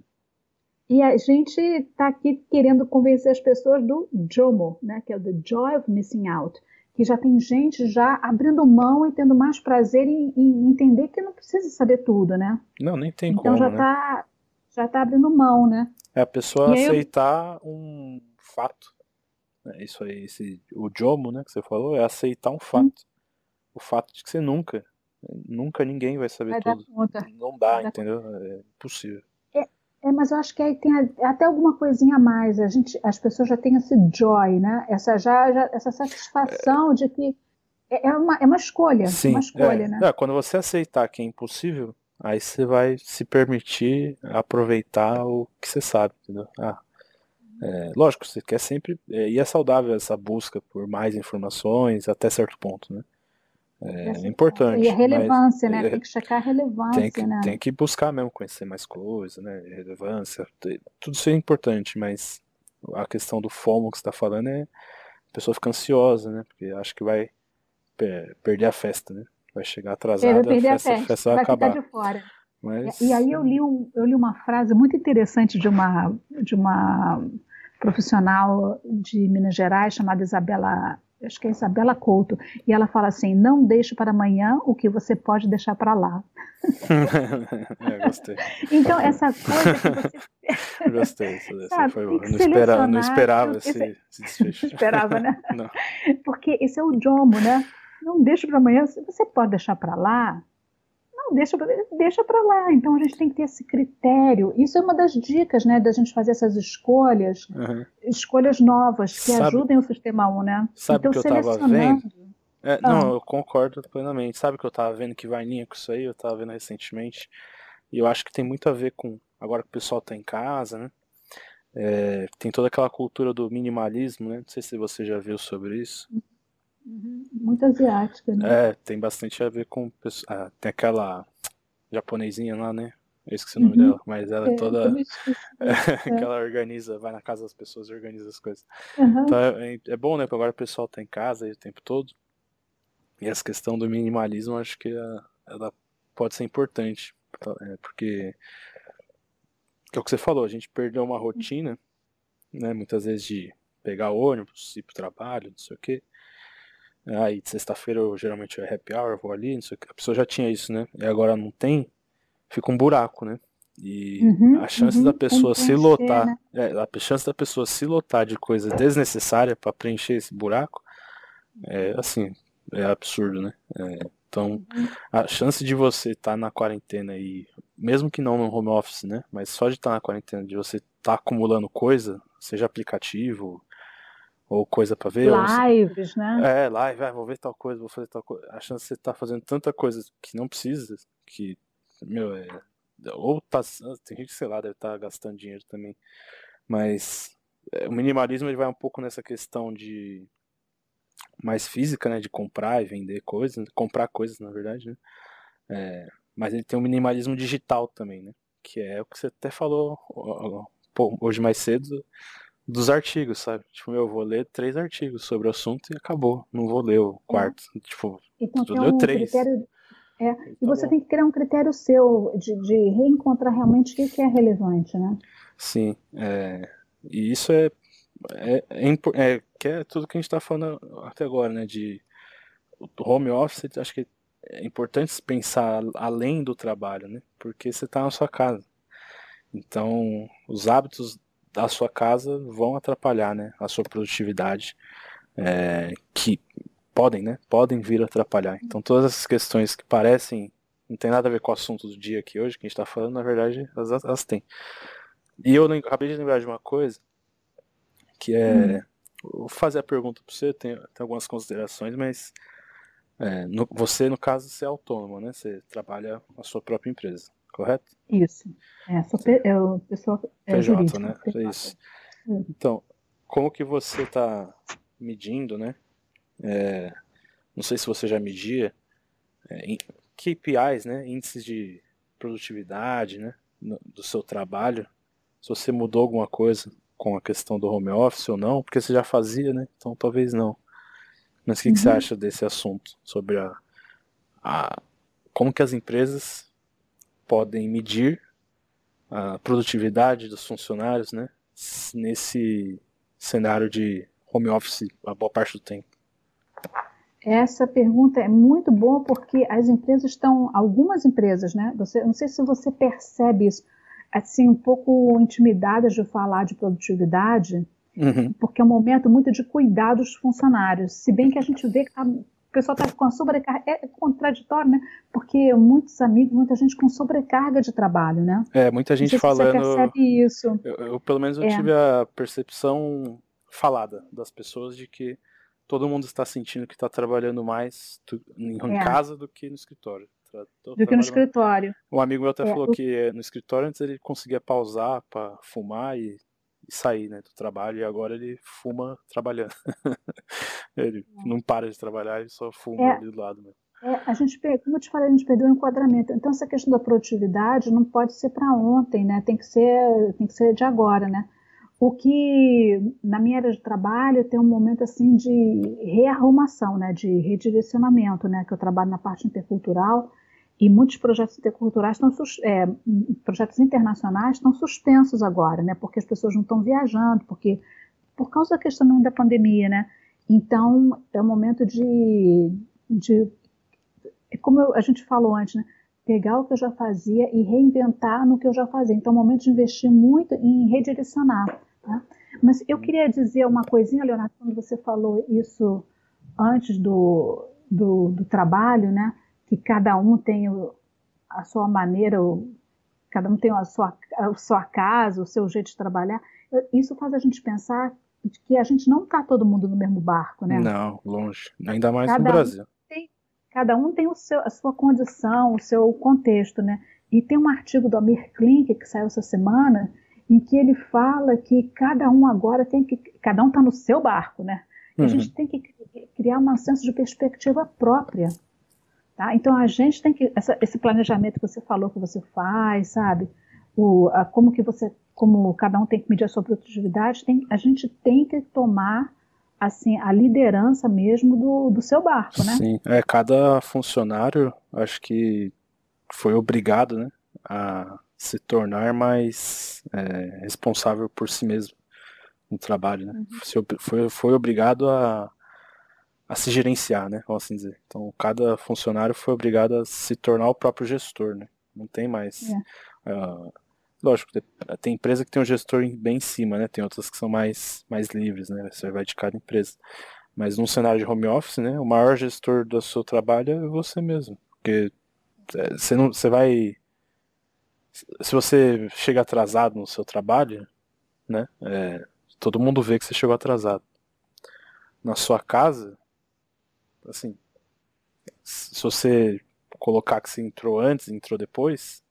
S2: E a gente está aqui querendo convencer as pessoas do JOMO, né, que é o The Joy of Missing Out, que já tem gente já abrindo mão e tendo mais prazer em, em entender que não precisa saber tudo, né?
S1: Não, nem tem
S2: então
S1: como,
S2: já
S1: né?
S2: Tá, já está abrindo mão, né?
S1: É a pessoa e aceitar eu... um fato isso aí, esse, o Jomo, né, que você falou, é aceitar um fato. Hum. O fato de que você nunca, nunca ninguém vai saber vai tudo. Não dá, vai entendeu? É impossível.
S2: É, é, mas eu acho que aí tem até alguma coisinha a mais. A gente, as pessoas já têm esse joy, né? Essa, já, já essa satisfação é... de que é, é uma, é uma escolha.
S1: Sim,
S2: uma escolha,
S1: é.
S2: né?
S1: É, quando você aceitar que é impossível, aí você vai se permitir aproveitar o que você sabe, entendeu? Ah, é, lógico, você quer sempre. É, e é saudável essa busca por mais informações até certo ponto, né? É, é importante.
S2: E a relevância, mas, né? É, tem que checar a relevância,
S1: tem que,
S2: né?
S1: Tem que buscar mesmo conhecer mais coisas, né? Relevância, tudo isso é importante, mas a questão do FOMO que você está falando é a pessoa fica ansiosa, né? Porque acha que vai perder a festa, né? Vai chegar atrasada, a festa,
S2: a festa
S1: vai,
S2: vai
S1: acabar. Mas...
S2: E aí eu li, um, eu li uma frase muito interessante de uma, de uma profissional de Minas Gerais chamada Isabela, acho que é Isabela Couto, e ela fala assim: não deixe para amanhã o que você pode deixar para lá.
S1: é, gostei.
S2: Então, essa coisa que você.
S1: Gostei, isso, sabe, foi bom. Não, espera, não esperava esse, esse, esse desfecho.
S2: Não esperava, né?
S1: não.
S2: Porque esse é o jomo, né? Não deixe para amanhã, você pode deixar para lá, não, deixa, deixa para lá. Então a gente tem que ter esse critério. Isso é uma das dicas, né, da gente fazer essas escolhas, uhum. escolhas novas que sabe, ajudem o sistema 1, né?
S1: Sabe então, que eu estava vendo? É, ah. Não, eu concordo plenamente. Sabe que eu estava vendo que vai linha com isso aí? Eu estava vendo recentemente. E eu acho que tem muito a ver com agora que o pessoal está em casa, né? É, tem toda aquela cultura do minimalismo, né? Não sei se você já viu sobre isso. Uhum.
S2: Uhum. Muito asiática,
S1: né? É, tem bastante a ver com. Ah, tem aquela japonesinha lá, né? Eu esqueci o nome uhum. dela, mas ela é, é toda. É, que ela organiza, vai na casa das pessoas e organiza as coisas. Uhum. Então é, é, bom, né? Porque agora o pessoal tá em casa aí o tempo todo. E essa questão do minimalismo, acho que ela, pode ser importante. É, porque. Que é o que você falou, a gente perdeu uma rotina, né? Muitas vezes de pegar ônibus, ir pro trabalho, não sei o quê. Aí, ah, sexta-feira eu geralmente é happy hour, eu vou ali, não sei o que. A pessoa já tinha isso, né? E agora não tem, fica um buraco, né? E uhum, a chance uhum, da pessoa se lotar, né? é, a chance da pessoa se lotar de coisa desnecessária para preencher esse buraco é assim, é absurdo, né? É, então, a chance de você estar tá na quarentena e, mesmo que não no home office, né? Mas só de estar tá na quarentena, de você estar tá acumulando coisa, seja aplicativo ou coisa para ver.
S2: Lives, né?
S1: É, live, ah, vou ver tal coisa, vou fazer tal coisa. A chance de você tá fazendo tanta coisa que não precisa, que, meu, é. Ou tá. Tem gente que, sei lá, deve estar tá gastando dinheiro também. Mas é, o minimalismo ele vai um pouco nessa questão de mais física, né, de comprar e vender coisas, comprar coisas, na verdade, né? É, mas ele tem um minimalismo digital também, né? Que é o que você até falou hoje mais cedo dos artigos, sabe? Tipo, eu vou ler três artigos sobre o assunto e acabou. Não vou ler o é. quarto. É. Tipo,
S2: então, tu leu um três. Critério, é, e, e você bom. tem que criar um critério seu de, de reencontrar realmente o que é relevante, né?
S1: Sim, é, e isso é, é, é, é, que é tudo que a gente está falando até agora, né? De home office, acho que é importante pensar além do trabalho, né? Porque você está na sua casa. Então, os hábitos da sua casa vão atrapalhar né, a sua produtividade, é, que podem, né, podem vir atrapalhar. Então todas essas questões que parecem não tem nada a ver com o assunto do dia aqui hoje, que a gente está falando, na verdade, elas, elas têm. E eu acabei de lembrar de uma coisa, que é. Hum. Vou fazer a pergunta para você, tem, tem algumas considerações, mas é, no, você, no caso, você é autônomo, né? Você trabalha a sua própria empresa correto?
S2: Isso. É, sou pe é o pessoal é PJ, jurídica,
S1: né? É isso. Então, como que você está medindo, né? É, não sei se você já media é, KPIs, né? Índices de produtividade, né? Do seu trabalho. Se você mudou alguma coisa com a questão do home office ou não, porque você já fazia, né? Então talvez não. Mas o que, uhum. que você uhum. acha desse assunto? Sobre a, a como que as empresas podem medir a produtividade dos funcionários, né? Nesse cenário de home office a boa parte do tempo.
S2: Essa pergunta é muito boa porque as empresas estão, algumas empresas, né? Você, não sei se você percebe isso, assim um pouco intimidadas de falar de produtividade, uhum. porque é um momento muito de cuidar dos funcionários. Se bem que a gente vê que tá pessoal está com a sobrecarga. É contraditório, né? Porque muitos amigos, muita gente com sobrecarga de trabalho, né?
S1: É, muita gente falando.
S2: Você percebe isso.
S1: Eu, eu pelo menos, eu é. tive a percepção falada das pessoas de que todo mundo está sentindo que está trabalhando mais em é. casa do que no escritório.
S2: do que no escritório.
S1: Um amigo meu até é. falou que no escritório antes ele conseguia pausar para fumar e e sair né, do trabalho, e agora ele fuma trabalhando. ele é. não para de trabalhar, ele só fuma é, ali do lado mesmo.
S2: É, a gente, como eu te falei, a gente perdeu o enquadramento. Então essa questão da produtividade não pode ser para ontem, né? Tem que ser, tem que ser de agora, né? O que na minha área de trabalho tem um momento assim de rearrumação, né? De redirecionamento, né? Que eu trabalho na parte intercultural e muitos projetos interculturais estão é, projetos internacionais estão suspensos agora, né? Porque as pessoas não estão viajando, porque por causa da questão da pandemia, né? Então é o momento de, de é como eu, a gente falou antes, né? Pegar o que eu já fazia e reinventar no que eu já fazia. Então é o momento de investir muito em redirecionar. Tá? Mas eu queria dizer uma coisinha, Leonardo, quando você falou isso antes do, do, do trabalho, né? Que cada um tem a sua maneira, cada um tem a sua, a sua casa, o seu jeito de trabalhar. Isso faz a gente pensar que a gente não está todo mundo no mesmo barco, né?
S1: Não, longe. Ainda mais cada no Brasil. Um
S2: tem, cada um tem o seu, a sua condição, o seu contexto, né? E tem um artigo do Amir Klink que saiu essa semana em que ele fala que cada um agora tem que, cada um está no seu barco, né? E uhum. a gente tem que criar um senso de perspectiva própria. Tá? Então a gente tem que essa, esse planejamento que você falou que você faz, sabe? O, a, como que você, como cada um tem que medir a sua produtividade, tem, a gente tem que tomar assim a liderança mesmo do, do seu barco, né?
S1: Sim, é cada funcionário acho que foi obrigado, né, a se tornar mais é, responsável por si mesmo no trabalho, né? Uhum. Foi, foi obrigado a a se gerenciar, né? Vamos assim dizer. Então, cada funcionário foi obrigado a se tornar o próprio gestor, né? Não tem mais. É. Uh, lógico, tem empresa que tem um gestor bem em cima, né? Tem outras que são mais, mais livres, né? Você vai de cada empresa. Mas num cenário de home office, né? O maior gestor do seu trabalho é você mesmo. Porque é, você não, você vai. Se você chega atrasado no seu trabalho, né? É, todo mundo vê que você chegou atrasado. Na sua casa, assim, se você colocar que você entrou antes, entrou depois,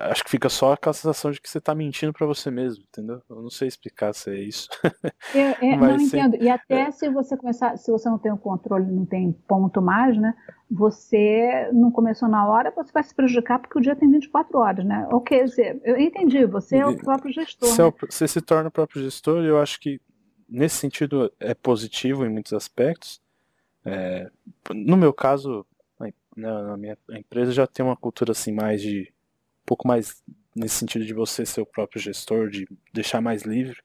S1: acho que fica só aquela sensação de que você está mentindo para você mesmo, entendeu? Eu não sei explicar se é isso.
S2: Eu não entendo. E até é. se você começar, se você não tem o controle, não tem ponto mais, né? Você não começou na hora, você vai se prejudicar porque o dia tem 24 horas, né? Ok, eu entendi, você é o próprio gestor.
S1: Você,
S2: é
S1: né? o, você se torna o próprio gestor, eu acho que nesse sentido é positivo em muitos aspectos. É, no meu caso, na, minha empresa já tem uma cultura assim mais de um pouco mais nesse sentido de você ser o próprio gestor, de deixar mais livre.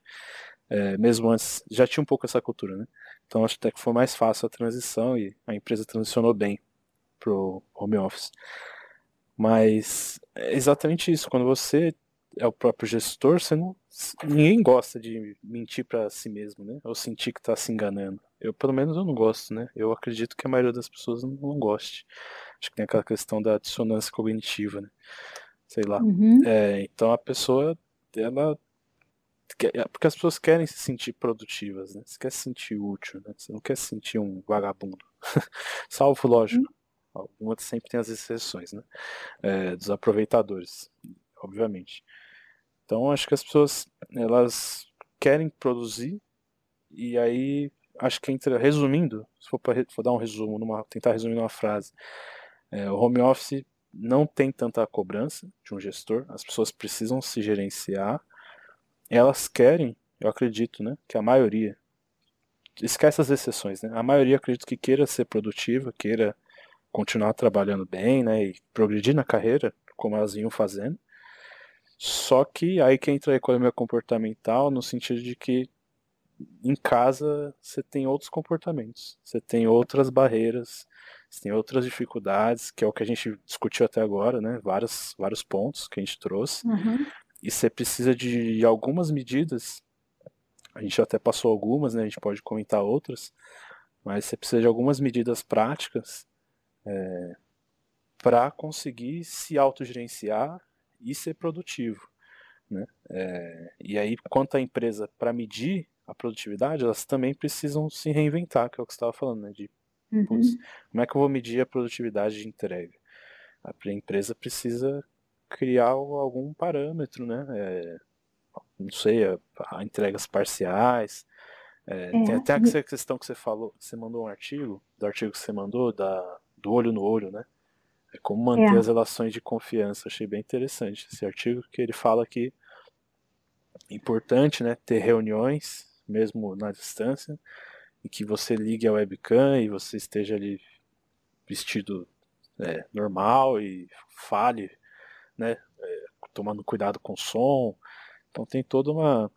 S1: É, mesmo antes já tinha um pouco essa cultura, né? Então acho até que foi mais fácil a transição e a empresa transicionou bem pro home office. Mas é exatamente isso, quando você é o próprio gestor, você não ninguém gosta de mentir para si mesmo, né? Ou sentir que está se enganando. Eu, pelo menos, eu não gosto, né? Eu acredito que a maioria das pessoas não, não goste. Acho que tem aquela questão da dissonância cognitiva, né? Sei lá.
S2: Uhum.
S1: É, então a pessoa, ela é, porque as pessoas querem se sentir produtivas, né? Você quer se sentir útil, né? Você não quer se sentir um vagabundo. Salvo, lógico. Uhum. Algumas sempre tem as exceções, né? É, dos aproveitadores, obviamente. Então acho que as pessoas elas querem produzir e aí acho que entra resumindo, se for para dar um resumo, numa, tentar resumir numa frase, é, o home office não tem tanta cobrança de um gestor, as pessoas precisam se gerenciar, elas querem, eu acredito, né, que a maioria esquece as exceções, né? A maioria acredito que queira ser produtiva, queira continuar trabalhando bem, né, e progredir na carreira como elas vinham fazendo. Só que aí que entra a economia comportamental no sentido de que em casa você tem outros comportamentos, você tem outras barreiras, você tem outras dificuldades, que é o que a gente discutiu até agora, né? Vários, vários pontos que a gente trouxe.
S2: Uhum.
S1: E você precisa de algumas medidas, a gente até passou algumas, né? A gente pode comentar outras, mas você precisa de algumas medidas práticas é, para conseguir se autogerenciar e ser produtivo. Né? É, e aí, quanto à empresa, para medir a produtividade, elas também precisam se reinventar, que é o que você estava falando, né? De,
S2: uhum.
S1: putz, como é que eu vou medir a produtividade de entrega? A empresa precisa criar algum parâmetro, né? É, não sei, a, a entregas parciais. É, é. Tem até a questão que você falou, você mandou um artigo, do artigo que você mandou, da, do olho no olho, né? É como manter é. as relações de confiança. Achei bem interessante esse artigo, que ele fala que é importante né, ter reuniões, mesmo na distância, e que você ligue a webcam e você esteja ali vestido é, normal e fale, né, é, tomando cuidado com o som. Então tem toda uma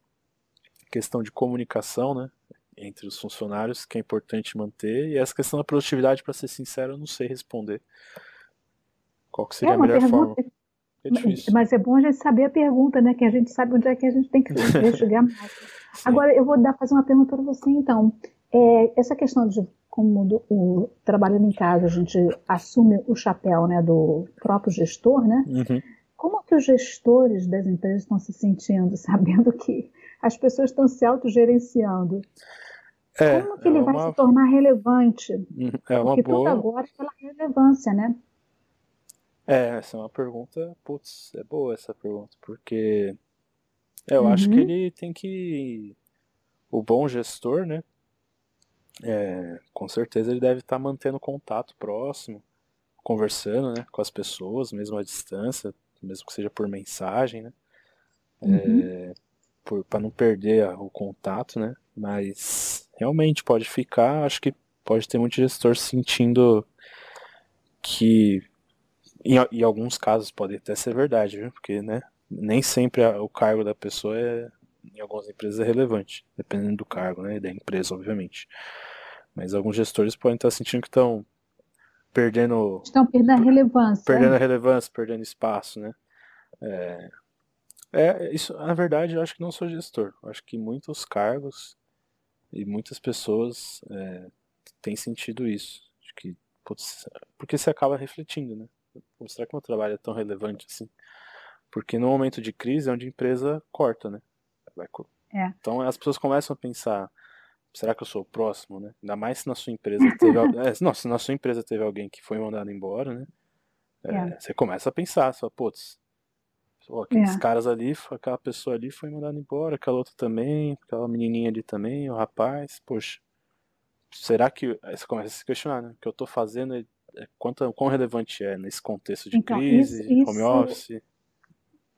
S1: questão de comunicação, né, entre os funcionários que é importante manter. E essa questão da produtividade, para ser sincero, eu não sei responder. Qual que seria é a melhor pergunta, forma? É
S2: difícil. Mas é bom a gente saber a pergunta, né? Que a gente sabe onde é que a gente tem que investigar mais. Agora, eu vou dar, fazer uma pergunta para você, então. É, essa questão de como o, trabalhando em casa a gente assume o chapéu né, do próprio gestor, né?
S1: Uhum.
S2: Como que os gestores das empresas estão se sentindo, sabendo que as pessoas estão se autogerenciando?
S1: É,
S2: Como que ele é uma... vai se tornar relevante?
S1: Uhum, é uma
S2: Porque
S1: boa...
S2: tudo agora é pela relevância, né?
S1: É, essa é uma pergunta, putz, é boa essa pergunta, porque eu
S2: uhum.
S1: acho que ele tem que. O bom gestor, né? É, com certeza ele deve estar tá mantendo contato próximo, conversando né, com as pessoas, mesmo à distância, mesmo que seja por mensagem, né?
S2: Uhum.
S1: É, para não perder o contato, né? Mas realmente pode ficar, acho que pode ter muito gestor sentindo que em, em alguns casos pode até ser verdade, viu? Porque, né, nem sempre a, o cargo da pessoa é, em algumas empresas é relevante, dependendo do cargo, né, e da empresa, obviamente. Mas alguns gestores podem estar sentindo que estão perdendo.
S2: Estão perdendo a relevância.
S1: Perdendo a relevância, perdendo espaço, né? É, é, isso, na verdade, eu acho que não sou gestor. Eu acho que muitos cargos e muitas pessoas é, têm sentido isso. Acho que, putz, porque você acaba refletindo, né? Será que meu trabalho é tão relevante assim? Porque no momento de crise é onde a empresa corta, né?
S2: É.
S1: Então as pessoas começam a pensar, será que eu sou o próximo, né? Ainda mais se na sua empresa teve, é, não, se na sua empresa teve alguém que foi mandado embora, né? É, é. Você começa a pensar, só, putz, aqueles é. caras ali, aquela pessoa ali foi mandada embora, aquela outra também, aquela menininha ali também, o rapaz, poxa, será que. Aí você começa a se questionar, né? O que eu tô fazendo é quanto, quão relevante é nesse contexto de então, crise, isso, home office?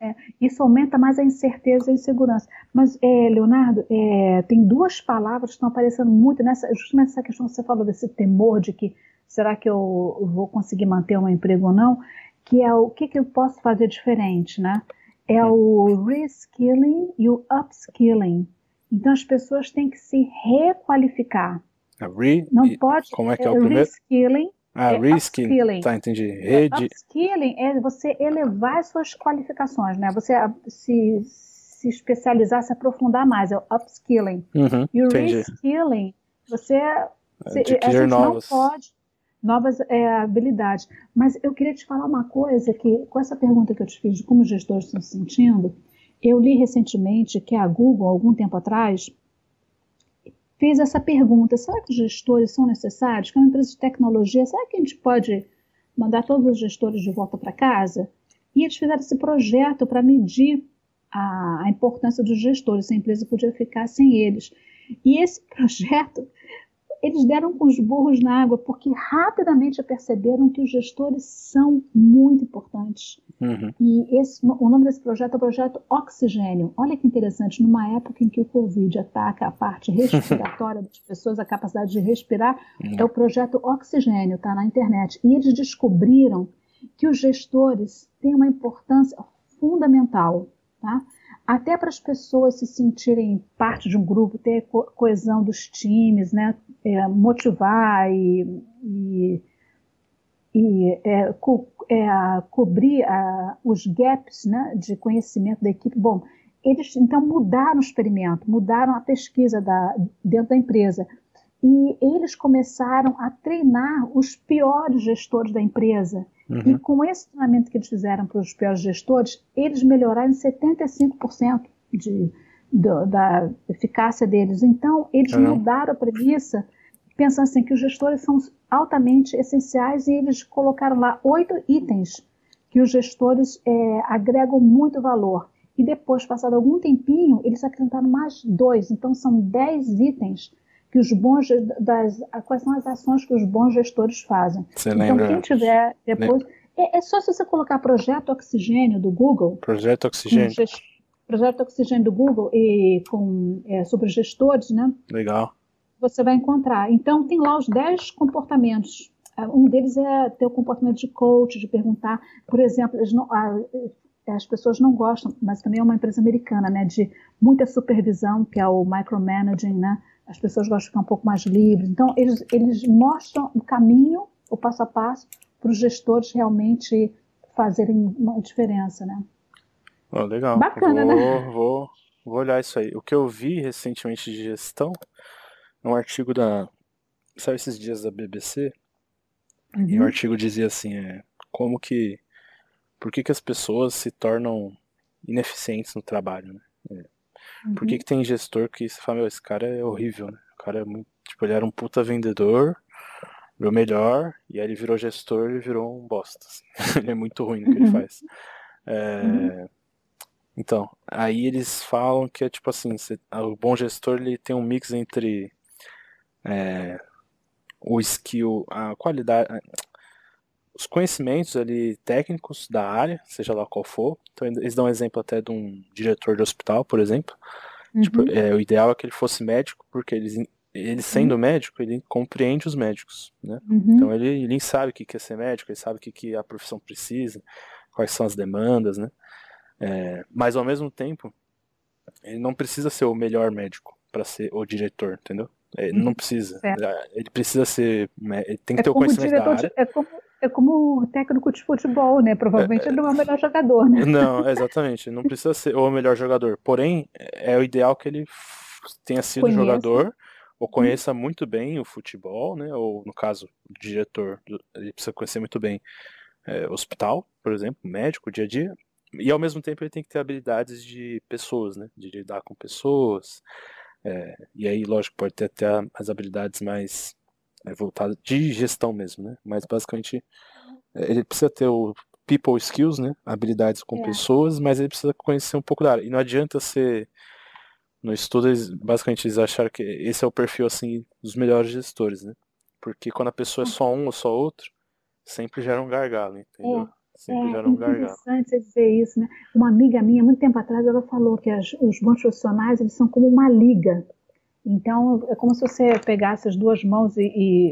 S2: É, isso aumenta mais a incerteza e a insegurança. Mas, é, Leonardo, é, tem duas palavras que estão aparecendo muito nessa, justamente essa questão que você falou desse temor de que será que eu vou conseguir manter um emprego ou não, que é o que, que eu posso fazer diferente, né? É o reskilling e o upskilling. Então as pessoas têm que se requalificar.
S1: Re,
S2: não pode.
S1: Como é que é o primeiro?
S2: Reskilling
S1: ah, é reskilling. Tá, entendi. Rede...
S2: Upskilling é você elevar as suas qualificações, né? Você se, se especializar, se aprofundar mais. É o upskilling.
S1: Uhum,
S2: e o
S1: entendi.
S2: reskilling, você... É, se, a gente novas. não pode... Novas é, habilidades. Mas eu queria te falar uma coisa que, com essa pergunta que eu te fiz de como os gestores estão se sentindo, eu li recentemente que a Google, algum tempo atrás, fez essa pergunta: será que os gestores são necessários? Que é uma empresa de tecnologia, será que a gente pode mandar todos os gestores de volta para casa? E eles fizeram esse projeto para medir a, a, importância dos gestores, se a empresa podia ficar sem eles. E esse projeto eles deram com os burros na água, porque rapidamente perceberam que os gestores são muito importantes.
S1: Uhum.
S2: E esse, o nome desse projeto é o Projeto Oxigênio. Olha que interessante, numa época em que o Covid ataca a parte respiratória das pessoas, a capacidade de respirar, uhum. é o Projeto Oxigênio, está na internet. E eles descobriram que os gestores têm uma importância fundamental. Tá? Até para as pessoas se sentirem parte de um grupo, ter co coesão dos times, né? É, motivar e, e, e é, co é, cobrir os gaps né, de conhecimento da equipe. Bom, eles então mudaram o experimento, mudaram a pesquisa da, dentro da empresa. E eles começaram a treinar os piores gestores da empresa Uhum. E com esse treinamento que eles fizeram para os piores gestores, eles melhoraram 75% de, de, da eficácia deles. Então, eles uhum. mudaram a premissa, pensando assim que os gestores são altamente essenciais e eles colocaram lá oito itens que os gestores é, agregam muito valor. E depois, passado algum tempinho, eles acrescentaram mais dois. Então, são dez itens que os bons das quais são as ações que os bons gestores fazem.
S1: Você
S2: então
S1: lembra?
S2: quem tiver depois é, é, só se você colocar projeto oxigênio do Google.
S1: Projeto oxigênio.
S2: Gest, projeto oxigênio do Google e com é, sobre gestores, né?
S1: Legal.
S2: Você vai encontrar. Então tem lá os 10 comportamentos. É, um deles é ter o comportamento de coach, de perguntar, por exemplo, não, as pessoas não gostam, mas também é uma empresa americana, né, de muita supervisão, que é o micromanaging, né? As pessoas gostam de ficar um pouco mais livres. Então, eles, eles mostram o caminho, o passo a passo, para os gestores realmente fazerem uma diferença, né?
S1: Oh, legal.
S2: Bacana,
S1: vou,
S2: né?
S1: Vou, vou olhar isso aí. O que eu vi recentemente de gestão é um artigo da. Sabe esses dias da BBC? Uhum. E o artigo dizia assim: é, como que. Por que, que as pessoas se tornam ineficientes no trabalho, né? É, Uhum. Por que, uhum. que tem gestor que você fala, meu, esse cara é horrível, né? O cara é muito. Tipo, ele era um puta vendedor, meu melhor, e aí ele virou gestor e virou um bosta. Assim. ele é muito ruim no que ele uhum. faz. É... Uhum. Então, aí eles falam que é tipo assim, você, o bom gestor ele tem um mix entre é, o skill, a qualidade, os conhecimentos ali técnicos da área, seja lá qual for. Então eles dão um exemplo até de um diretor de hospital, por exemplo. Uhum. Tipo, é, o ideal é que ele fosse médico, porque ele, ele sendo uhum. médico, ele compreende os médicos, né?
S2: Uhum.
S1: Então ele, ele sabe o que é ser médico, ele sabe o que, a profissão precisa, quais são as demandas, né? É, mas ao mesmo tempo, ele não precisa ser o melhor médico para ser o diretor, entendeu? É, não precisa.
S2: Certo.
S1: É, ele precisa ser. Ele tem que
S2: É
S1: ter o conhecimento da
S2: de-
S1: área.
S2: é como, é como técnico de futebol, né? Provavelmente ele não é o melhor jogador, né?
S1: Não, exatamente. Não precisa ser o melhor jogador. Porém, é o ideal que ele tenha sido jogador ou conheça muito bem o futebol, né? Ou, no caso, o diretor, ele precisa conhecer muito bem é, hospital, por exemplo, médico, dia a dia. E, ao mesmo tempo, ele tem que ter habilidades de pessoas, né? De lidar com pessoas. É, e aí, lógico, pode ter até as habilidades mais é, voltadas de gestão mesmo, né? Mas, basicamente, é, ele precisa ter o people skills, né? Habilidades com
S2: É.
S1: pessoas, mas ele precisa conhecer um pouco da área. E não adianta ser. No estudo, eles, basicamente, eles acharam que esse é o perfil, assim, dos melhores gestores, né? Porque quando a pessoa é só um ou só outro, sempre gera um gargalo, entendeu? Sempre
S2: É
S1: gera um gargalo.
S2: interessante você dizer isso, né? Uma amiga minha, muito tempo atrás, ela falou que as- os bons profissionais, eles são como uma liga. Então, é como se você pegasse as duas mãos e,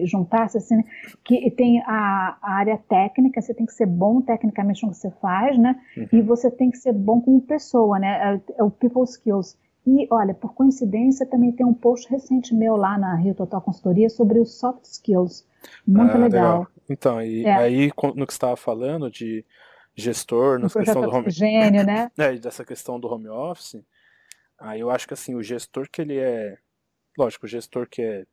S2: e juntasse, assim, né? que tem a, a área técnica, você tem que ser bom tecnicamente no que você faz, né?
S1: Uhum.
S2: E você tem que ser bom como pessoa, né? É, é o people skills. E, olha, por coincidência, também tem um post recente meu lá na Rio Total Consultoria sobre os soft skills. Muito
S1: Ah,
S2: legal.
S1: Então, e
S2: É.
S1: aí, no que você estava falando de gestor, nessa questão do home,
S2: Oxigênio, né?
S1: É, e dessa questão do home office, aí eu acho que assim, o gestor que ele é. Lógico, o gestor que é,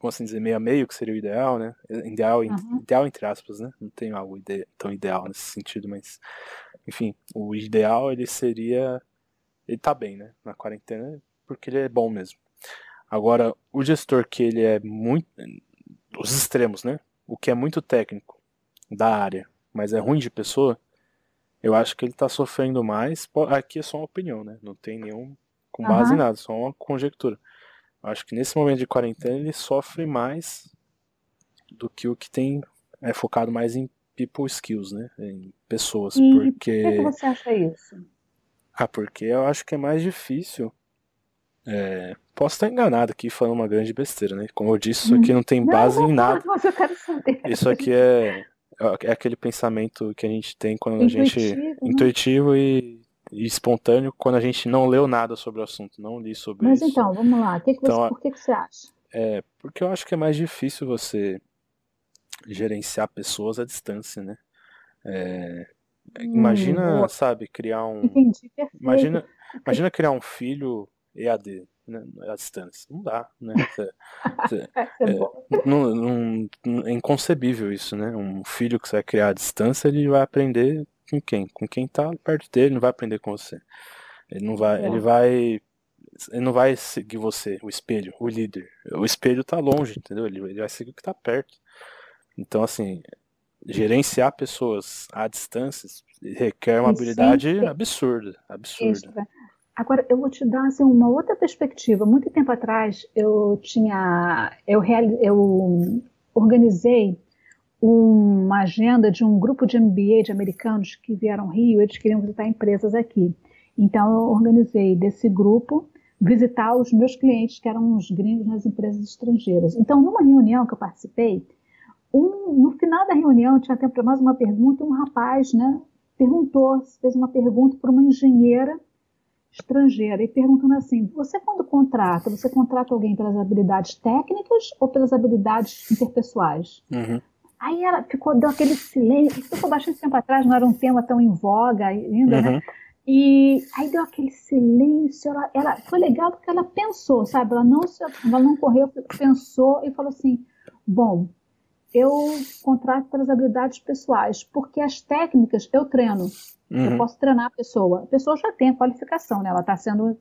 S1: vamos assim dizer, meio a meio, que seria o ideal, né? Ideal,
S2: Aham.
S1: ideal entre aspas, né? Não tem algo ide- tão ideal nesse sentido, mas. Enfim, o ideal ele seria. Ele tá bem, né? Na quarentena, porque ele é bom mesmo. Agora, o gestor que ele é muito. Os extremos, né? O que é muito técnico da área, mas é ruim de pessoa, eu acho que ele tá sofrendo mais. Aqui é só uma opinião, né? Não tem nenhum com base em
S2: Aham.
S1: nada, só uma conjectura. Acho que nesse momento de quarentena ele sofre mais do que o que tem é focado mais em people skills, né? Em pessoas,
S2: E por que,
S1: porque
S2: você acha isso?
S1: ah, porque eu acho que é mais difícil. é, Posso estar enganado aqui falando uma grande besteira, né? Como eu disse, isso aqui não tem base
S2: não,
S1: em nada.
S2: Eu quero saber.
S1: Isso aqui é, é aquele pensamento que a gente tem quando a gente.
S2: Intuitivo, né?
S1: Intuitivo e espontâneo quando a gente não leu nada sobre o assunto, não li sobre
S2: Mas
S1: isso.
S2: então, vamos lá. O que que você-
S1: Então, a-
S2: por que, que você acha?
S1: É, porque eu acho que é mais difícil você gerenciar pessoas à distância, né? É, imagina,
S2: boa.
S1: sabe, criar um.
S2: Entendi, perfeito.
S1: Imagina, imagina criar um filho EAD, né, à distância. Não dá, né? Cê- cê-
S2: é
S1: não- não- é inconcebível isso, né? Um filho que você vai criar à distância, ele vai aprender com quem? Com quem tá perto dele, não vai aprender com você. Ele não vai,
S2: É.
S1: ele vai, ele não vai seguir você, o espelho, o líder. O espelho tá longe, entendeu? Ele, ele vai seguir o que tá perto. Então, assim, gerenciar pessoas à distância requer uma habilidade absurda, absurda.
S2: né? Agora, eu vou te dar assim, uma outra perspectiva. Muito tempo atrás, eu tinha, eu, eu organizei uma agenda de um grupo de MBA de americanos que vieram ao Rio, eles queriam visitar empresas aqui. Então, eu organizei desse grupo visitar os meus clientes, que eram os gringos nas empresas estrangeiras. Então, numa reunião que eu participei, um- no final da reunião, tinha tempo para mais uma pergunta, e um rapaz né, perguntou, fez uma pergunta para uma engenheira estrangeira e perguntando assim: você quando contrata, você contrata alguém pelas habilidades técnicas ou pelas habilidades interpessoais?
S1: Uhum.
S2: Aí ela ficou, deu aquele silêncio, isso foi bastante tempo atrás, não era um tema tão em voga ainda, né?
S1: Uhum.
S2: E aí deu aquele silêncio, ela, ela foi legal porque ela pensou, sabe? Ela não, se- ela não correu, pensou e falou assim: bom, eu contrato pelas habilidades pessoais, porque as técnicas eu treino. Eu
S1: Uhum.
S2: posso treinar a pessoa. A pessoa já tem a qualificação, né? Ela está sendo,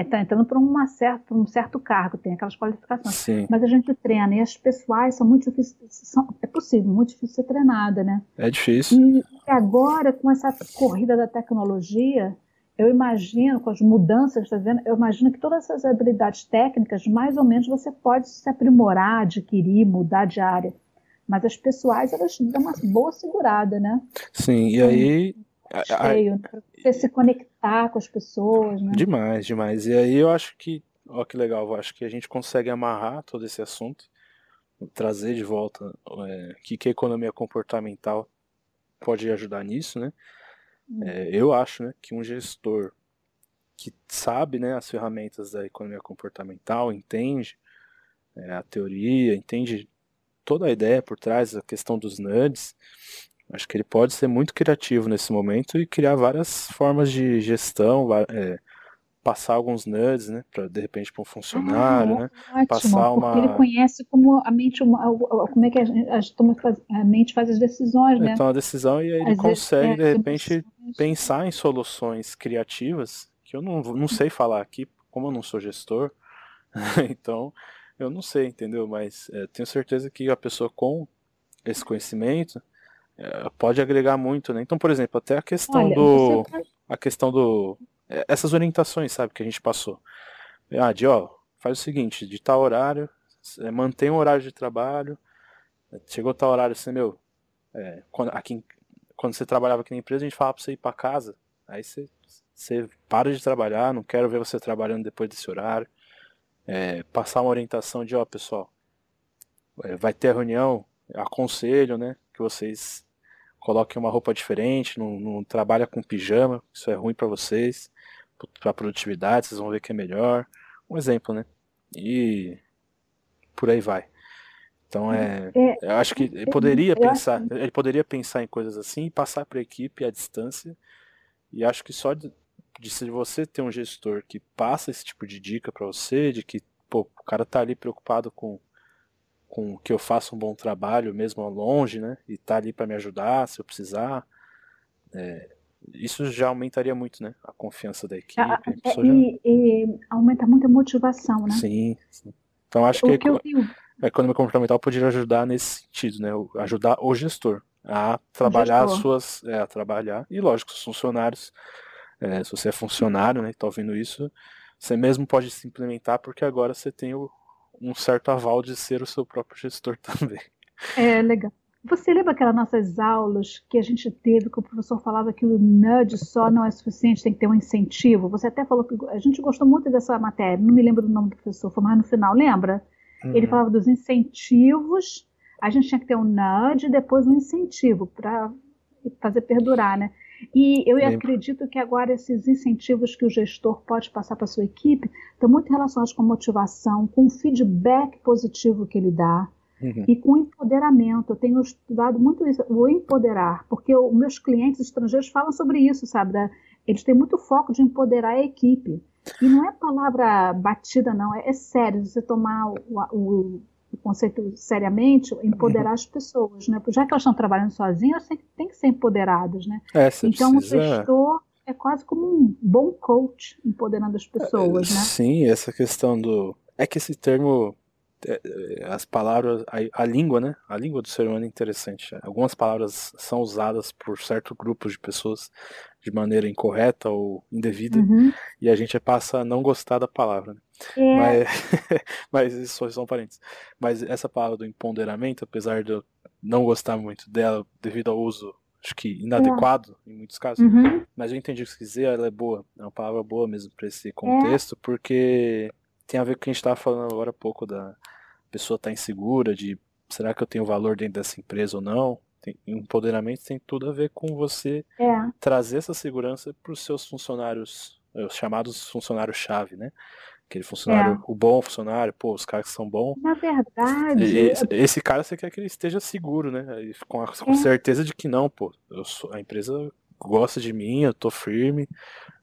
S2: está entrando para uma certa, pra um certo cargo, tem aquelas qualificações.
S1: Sim,
S2: Mas a gente treina e as pessoais são muito difíceis, são- é possível, muito difícil ser treinada, né?
S1: é difícil.
S2: E agora, com essa corrida da tecnologia, eu imagino, com as mudanças, tá vendo? Eu imagino que todas essas habilidades técnicas, mais ou menos, você pode se aprimorar, adquirir, mudar de área. Mas as pessoais, elas dão uma boa segurada, né?
S1: Sim, e aí. a-
S2: Cheio, né? Pra você se conectar com as pessoas, né?
S1: Demais, demais. E aí eu acho que, ó, que legal, eu acho que a gente consegue amarrar todo esse assunto, trazer de volta é, que, que a economia comportamental pode ajudar nisso, né? É, eu acho, né, que um gestor que sabe, né, as ferramentas da economia comportamental, entende, é, a teoria, entende toda a ideia por trás, a questão dos nudes, acho que ele pode ser muito criativo nesse momento e criar várias formas de gestão, é, passar alguns nudes, né, para de repente para um funcionário, ah, né,
S2: ótimo, passar uma. Ele conhece como a mente, como é que a, a, a mente faz as decisões, né?
S1: Então a decisão e aí ele consegue é, de repente pensar em soluções criativas que eu não, não sei falar aqui, como eu não sou gestor, então eu não sei, entendeu? Mas é, tenho certeza que a pessoa com esse conhecimento é, pode agregar muito, né? Então, por exemplo, até a questão Olha, do. A questão do. É, essas orientações, sabe, que a gente passou. Ah, de ó, faz o seguinte, de tal horário, é, mantém o horário de trabalho. Chegou tal horário, você, meu. É, quando, aqui, quando você trabalhava aqui na empresa, a gente falava pra você ir para casa. Aí você, você para de trabalhar, não quero ver você trabalhando depois desse horário é, passar uma orientação de, ó, pessoal, é, vai ter reunião, aconselho, né, vocês coloquem uma roupa diferente, não, não trabalha com pijama, isso é ruim para vocês, para produtividade, vocês vão ver que é melhor. Um exemplo, né? E por aí vai. Então é, é eu acho que ele poderia pensar, ele poderia pensar em coisas assim e passar para a equipe à distância. E acho que só de, de se você ter um gestor que passa esse tipo de dica para você, de que pô, o cara tá ali preocupado com, com que eu faça um bom trabalho, mesmo longe, né? E tá ali para me ajudar se eu precisar. É, isso já aumentaria muito, né? A confiança da equipe. Ah,
S2: é, já... e, e, aumenta muito a motivação, né?
S1: Sim. sim. Então acho que, que eu... a economia comportamental poderia ajudar nesse sentido, né? Ajudar o gestor a trabalhar gestor. as suas, é, a trabalhar e lógico os funcionários é, se você é funcionário, né, está ouvindo isso, você mesmo pode se implementar porque agora você tem o, um certo aval de ser o seu próprio gestor também.
S2: É, legal. Você lembra aquelas nossas aulas que a gente teve, que o professor falava que o nudge só não é suficiente, tem que ter um incentivo? Você até falou que a gente gostou muito dessa matéria, não me lembro do nome do professor, mais no final, lembra? Uhum. Ele falava dos incentivos, a gente tinha que ter um nudge e depois um incentivo para fazer perdurar, né? E eu acredito que agora esses incentivos que o gestor pode passar para a sua equipe estão muito relacionados com motivação, com o feedback positivo que ele dá uhum. e com empoderamento. Eu tenho estudado muito isso, o empoderar, porque os meus clientes estrangeiros falam sobre isso, sabe? Eles têm muito foco de empoderar a equipe. E não é palavra batida, não, é, é sério. Você tomar o o conceito seriamente, empoderar as pessoas, né? Já que elas estão trabalhando sozinhas, elas têm que ser empoderadas, né? É, então precisa... o gestor é quase como um bom coach empoderando as pessoas, né?
S1: Sim, essa questão do é que esse termo é, é, as palavras, a, a, língua, né? A língua do ser humano é interessante. Algumas palavras são usadas por certo grupo de pessoas de maneira incorreta ou indevida uhum. e a gente passa a não gostar da palavra. Né? É. Mas, mas isso só são parentes. Mas essa palavra do empoderamento, apesar de eu não gostar muito dela devido ao uso, acho que inadequado é. em muitos casos, uhum. mas eu entendi o que você quiser, ela é boa, é uma palavra boa mesmo para esse contexto, é. porque tem a ver com o que a gente estava falando agora há pouco da pessoa estar tá insegura, de será que eu tenho valor dentro dessa empresa ou não? Tem, empoderamento tem tudo a ver com você é. trazer essa segurança para os seus funcionários, os chamados funcionários-chave, né? Aquele funcionário, é. o bom funcionário, pô, os caras que são bons.
S2: Na verdade.
S1: Esse, esse, cara você quer que ele esteja seguro, né? Com, a, com é. certeza de que não, pô. Sou, a empresa gosta de mim, eu tô firme,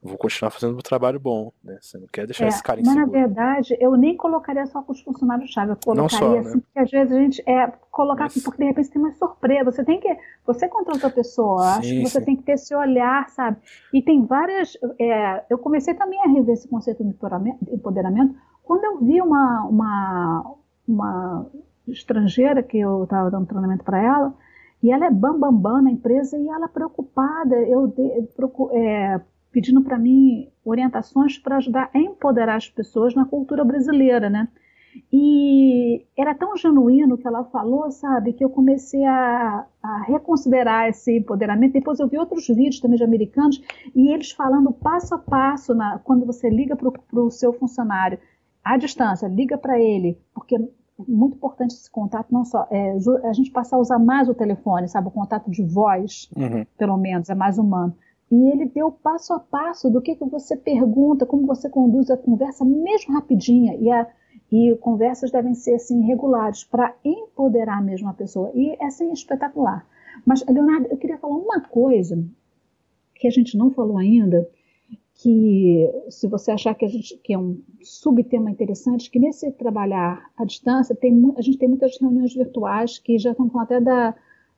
S1: vou continuar fazendo meu trabalho bom, né? Você não quer deixar é, esse cara
S2: inseguro. Mas na verdade, eu nem colocaria só com os funcionários-chave, eu colocaria só, né? assim, porque às vezes a gente é colocar mas... assim, porque de repente tem uma surpresa. Você tem que. Você contrata a pessoa, sim, acho que você sim. tem que ter esse olhar, sabe? E tem várias. É, eu comecei também a rever esse conceito de empoderamento quando eu vi uma, uma, uma estrangeira que eu estava dando treinamento para ela e ela é bambambam bam, bam na empresa e ela preocupada, eu é, pedindo para mim orientações para ajudar a empoderar as pessoas na cultura brasileira, né? E era tão genuíno que ela falou, sabe, que eu comecei a, a reconsiderar esse empoderamento. Depois eu vi outros vídeos também de americanos e eles falando passo a passo na, quando você liga para o seu funcionário à distância, liga para ele, porque muito importante esse contato, não só é, a gente passar a usar mais o telefone, sabe, o contato de voz, uhum. pelo menos, é mais humano. E ele deu passo a passo do que, que você pergunta, como você conduz a conversa, mesmo rapidinha. E, a, E conversas devem ser assim regulares para empoderar mesmo a pessoa. E é assim espetacular. Mas, Leonardo, eu queria falar uma coisa que a gente não falou ainda, que se você achar que, gente, que é um subtema interessante, que nesse trabalhar à distância, tem, a gente tem muitas reuniões virtuais que já estão falando até da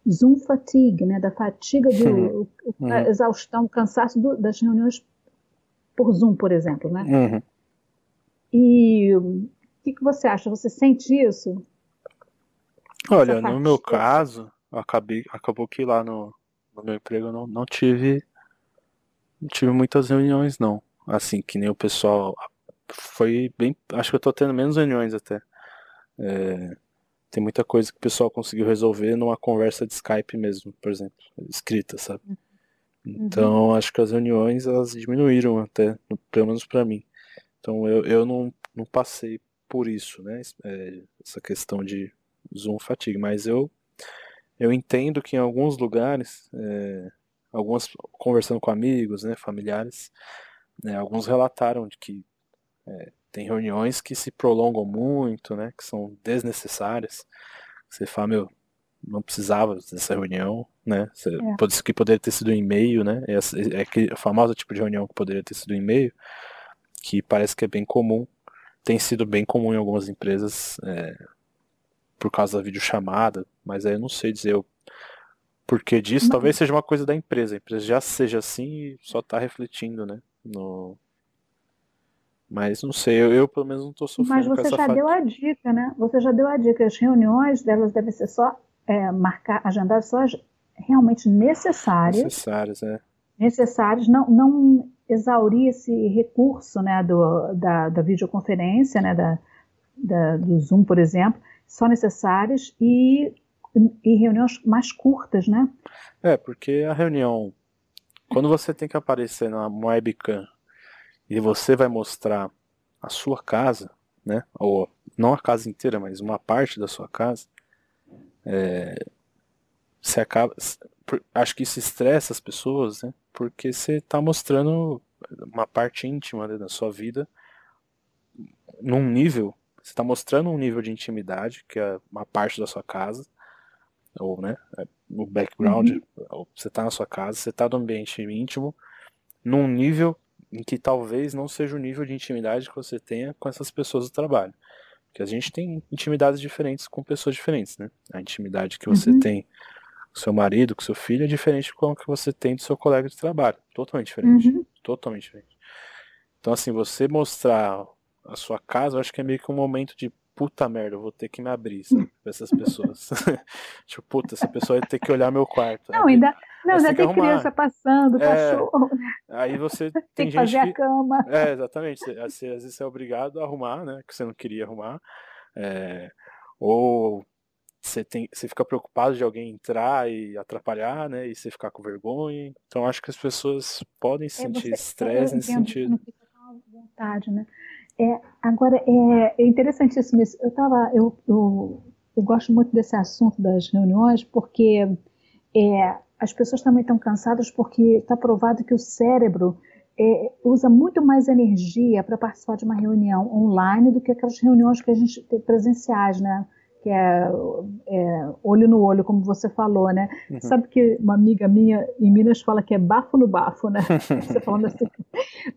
S2: Zoom fatigue, né, da fatiga, do, uhum. exaustão, cansaço do, das reuniões por Zoom, por exemplo, né? Uhum. E o que, que você acha? Você sente isso?
S1: Olha, no meu caso, acabei, acabou que lá no, no meu emprego eu não, não tive não tive muitas reuniões não. Assim, que nem o pessoal foi bem, acho que eu tô tendo menos reuniões até. É, tem muita coisa que o pessoal conseguiu resolver numa conversa de Skype mesmo, por exemplo, escrita, sabe? Uhum. Então, acho que as reuniões elas diminuíram até, pelo menos para mim. Então, eu, eu não, não passei por isso, né? É, essa questão de Zoom fatigue, mas eu eu entendo que em alguns lugares, é, algumas conversando com amigos, né, familiares, né, alguns relataram de que é, tem reuniões que se prolongam muito, né? Que são desnecessárias. Você fala, meu, não precisava dessa reunião, né? Você, é. Pode, que poderia ter sido um e-mail, né? É, é aquele famoso tipo de reunião que poderia ter sido um e-mail, que parece que é bem comum, tem sido bem comum em algumas empresas é, por causa da videochamada, mas aí eu não sei dizer o porquê disso. Não. Talvez seja uma coisa da empresa, a empresa já seja assim e só está refletindo, né? No, mas não sei, eu, eu pelo menos não estou sofrendo
S2: Mas você já deu a dica, né? Você já deu a dica. As reuniões delas devem ser só é, marcar, agendar só as realmente necessárias.
S1: Necessárias, é.
S2: Necessárias, não, não exaurir esse recurso né, do, da, da videoconferência, né, da, da, do Zoom, por exemplo, só necessárias e, e reuniões mais curtas, né?
S1: É, porque a reunião, quando você tem que aparecer na webcam e você vai mostrar a sua casa, né? Ou não a casa inteira, mas uma parte da sua casa, é, você acaba, acho que isso estressa as pessoas, né? Porque você está mostrando uma parte íntima né, da sua vida num nível, você está mostrando um nível de intimidade que é uma parte da sua casa, ou né, no background, uhum. você está na sua casa, você está no ambiente íntimo, num nível em que talvez não seja o nível de intimidade que você tenha com essas pessoas do trabalho. Porque a gente tem intimidades diferentes com pessoas diferentes, né? A intimidade que você uhum. tem com seu marido, com seu filho, é diferente com a que você tem do seu colega de trabalho. Totalmente diferente. Uhum. Totalmente diferente. Então, assim, você mostrar a sua casa, eu acho que é meio que um momento de puta merda, eu vou ter que me abrir sabe, pra essas pessoas. tipo, puta, essa pessoa vai ter que olhar meu quarto.
S2: Não, ainda, não, ainda tem criança passando, é, cachorro.
S1: Aí você tem,
S2: tem que fazer a cama.
S1: É, exatamente. Você, às vezes você é obrigado a arrumar, né? Que você não queria arrumar. É... Ou você, tem, você fica preocupado de alguém entrar e atrapalhar, né? E você ficar com vergonha. Então acho que as pessoas podem é, sentir estresse nesse sentido. Não fica com
S2: vontade, né? É, agora é, é interessantíssimo isso. Eu tava, eu, eu, eu gosto muito desse assunto das reuniões porque é, as pessoas também estão cansadas porque está provado que o cérebro é, usa muito mais energia para participar de uma reunião online do que aquelas reuniões que a gente presenciais, né? Que é, é olho no olho, como você falou, né? Uhum. Sabe que uma amiga minha em Minas fala que é bafo no bafo, né? Você falando assim,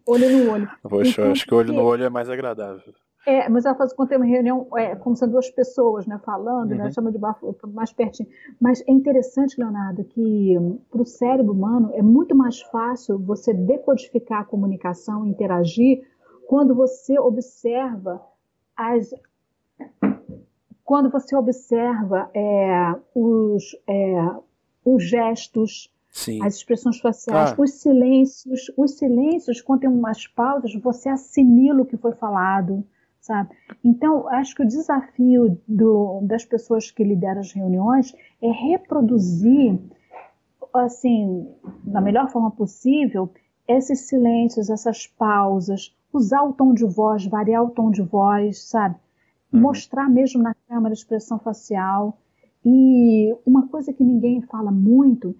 S2: olho no olho.
S1: Poxa, então, acho que olho no olho é mais agradável.
S2: É, mas ela faz quando tem uma reunião, é, como são duas pessoas, né, falando, né, uhum. né, chama de bafo mais pertinho. Mas é interessante, Leonardo, que para o cérebro humano é muito mais fácil você decodificar a comunicação, interagir, quando você observa as quando você observa é, os, é, os gestos, Sim. as expressões faciais, ah. os silêncios, os silêncios, quando tem umas pausas, você assimila o que foi falado sabe? Então, acho que o desafio do, das pessoas que lideram as reuniões é reproduzir, assim, da melhor forma possível, esses silêncios, essas pausas, usar o tom de voz, variar o tom de voz, sabe? Uhum. Mostrar mesmo na câmera expressão facial. E uma coisa que ninguém fala muito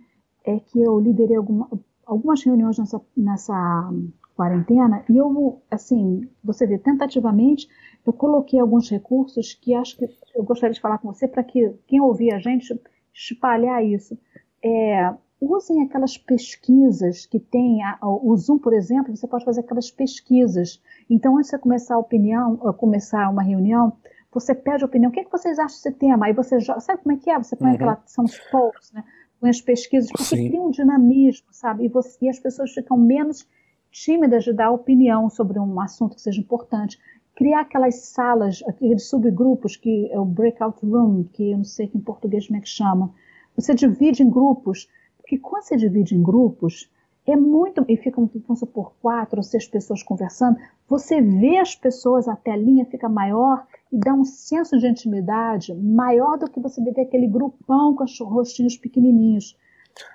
S2: é que eu liderei alguma, algumas reuniões nessa, nessa quarentena, e eu, assim, você vê, tentativamente, eu coloquei alguns recursos que acho que eu gostaria de falar com você para que quem ouvir a gente espalhar isso. É, usem aquelas pesquisas que tem, a, o Zoom, por exemplo, você pode fazer aquelas pesquisas. Então, antes de começar a opinião, começar uma reunião, você pede opinião, o que, é que vocês acham desse tema? Aí você já, sabe como é que é? Você põe uhum. aquela, são os polls, né? Põe as pesquisas, porque Sim. cria um dinamismo, sabe? E, você, e as pessoas ficam menos tímidas de dar opinião sobre um assunto que seja importante. Criar aquelas salas, aqueles subgrupos, que é o breakout room, que eu não sei que em português como é que chama. Você divide em grupos, porque quando você divide em grupos, é muito. E ficam, vamos supor, quatro ou seis pessoas conversando, você vê as pessoas, a telinha fica maior e dá um senso de intimidade maior do que você ver aquele grupão com os rostinhos pequenininhos.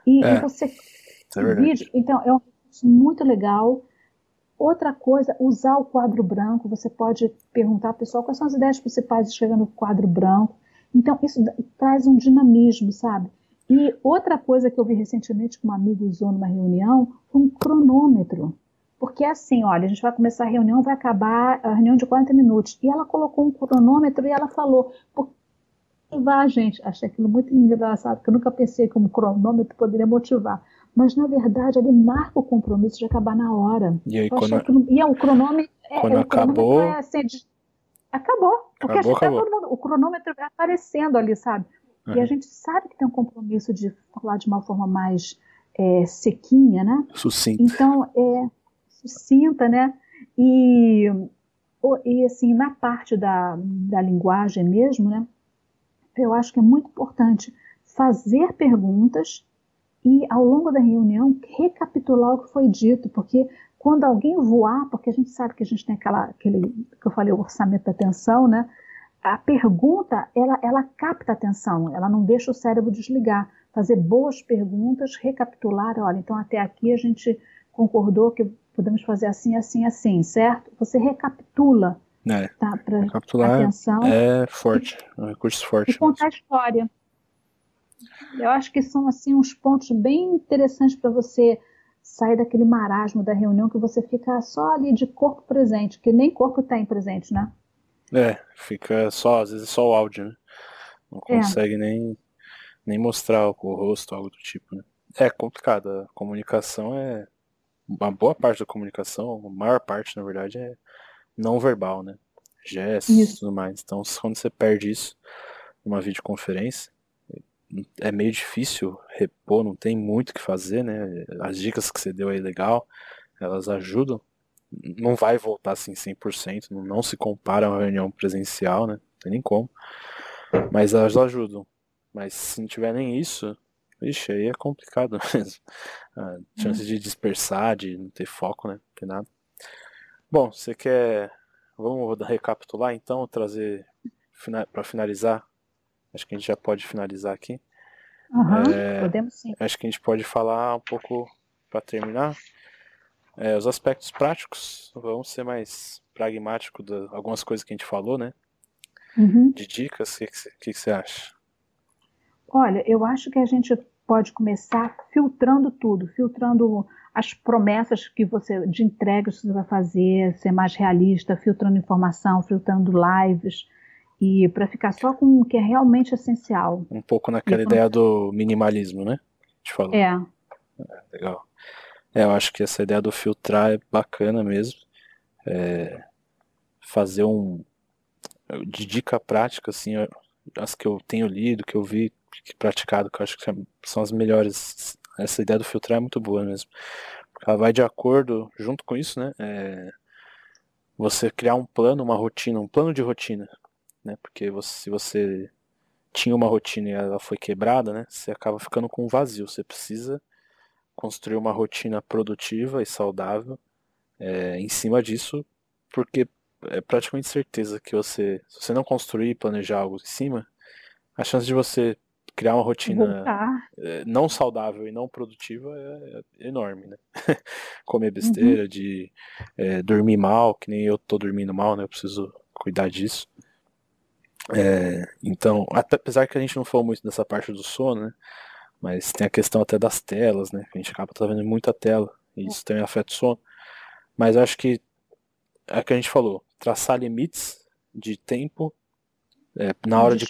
S2: E, é, e você é divide. Então, é um muito legal. Outra coisa, usar o quadro branco. Você pode perguntar ao pessoal quais são as ideias principais de chegar no quadro branco. Então, isso traz um dinamismo, sabe? E outra coisa que eu vi recentemente que um amigo usou numa reunião foi um cronômetro. Porque é assim, olha, a gente vai começar a reunião, vai acabar a reunião de 40 minutos. E ela colocou um cronômetro e ela falou, motivar gente. Achei aquilo muito engraçado, porque eu nunca pensei que um cronômetro poderia motivar. Mas, na verdade, ele marca o compromisso de acabar na hora.
S1: E aí, quando...
S2: Que, e é, o cronômetro...
S1: É, quando é, acabou...
S2: É assim, de... Acabou. Porque acabou, tá acabou. Mundo, o cronômetro vai aparecendo ali, sabe? E a gente sabe que tem um compromisso de falar de uma forma mais é, sequinha, né?
S1: Sucinta.
S2: Então, é sucinta, né? E, e assim, na parte da, da linguagem mesmo, né? Eu acho que é muito importante fazer perguntas e, ao longo da reunião, recapitular o que foi dito, porque quando alguém voar, porque a gente sabe que a gente tem aquela, aquele que eu falei, o orçamento da atenção, né? A pergunta, ela, ela capta a atenção, ela não deixa o cérebro desligar. Fazer boas perguntas, recapitular, olha, então até aqui a gente concordou que podemos fazer assim, assim, assim, certo? Você recapitula.
S1: É, tá, pra recapitular atenção, é forte, é um recurso forte.
S2: E contar a história. Eu acho que são assim uns pontos bem interessantes para você sair daquele marasmo da reunião que você fica só ali de corpo presente, que nem corpo tem presente, né?
S1: É, fica só, às vezes só o áudio, né? Não é. consegue é. nem, nem mostrar o, o rosto, algo do tipo, né? É complicado, a comunicação é. Uma boa parte da comunicação, a maior parte, na verdade, é não verbal, né? Gestos e tudo mais. Então, quando você perde isso numa videoconferência, é meio difícil repor, não tem muito o que fazer, né? As dicas que você deu aí legal, elas ajudam, não vai voltar assim 100%, não, não se compara a uma reunião presencial, né? Não tem nem como. Mas elas ajudam. Mas se não tiver nem isso, ixi, aí é complicado mesmo. A chance de dispersar, de não ter foco, né? Não tem nada. Bom, você quer. Vamos recapitular então, trazer para finalizar. Acho que a gente já pode finalizar aqui.
S2: Uhum, é, podemos sim.
S1: Acho que a gente pode falar um pouco para terminar é, os aspectos práticos, vamos ser mais pragmático de algumas coisas que a gente falou, né?
S2: Uhum.
S1: De dicas, o que, que, que você acha?
S2: Olha, eu acho que a gente pode começar filtrando tudo, filtrando as promessas que você de entregas que você vai fazer, ser mais realista, filtrando informação, filtrando lives e para ficar só com o que é realmente essencial.
S1: Um pouco naquela e, ideia do minimalismo, né? Falou.
S2: É.
S1: é legal. É, eu acho que essa ideia do filtrar é bacana mesmo. É, fazer um. De dica prática, assim, as que eu tenho lido, que eu vi praticado, que eu acho que são as melhores. Essa ideia do filtrar é muito boa mesmo. Ela vai de acordo, junto com isso, né? É, você criar um plano, uma rotina, um plano de rotina. Né? Porque você, se você tinha uma rotina e ela foi quebrada, né? Você acaba ficando com um vazio. Você precisa construir uma rotina produtiva e saudável é, em cima disso, porque é praticamente certeza que você, se você não construir e planejar algo em cima, a chance de você criar uma rotina é, não saudável e não produtiva é, é enorme, né? Comer besteira, uhum. de é, dormir mal, que nem eu tô dormindo mal, né? Eu preciso cuidar disso. Então, até, apesar que a gente não falou muito dessa parte do sono, né? Mas tem a questão até das telas, né? A gente acaba tá vendo muita tela. E isso também afeta o sono. Mas acho que é o que a gente falou. Traçar limites de tempo, é, na hora de,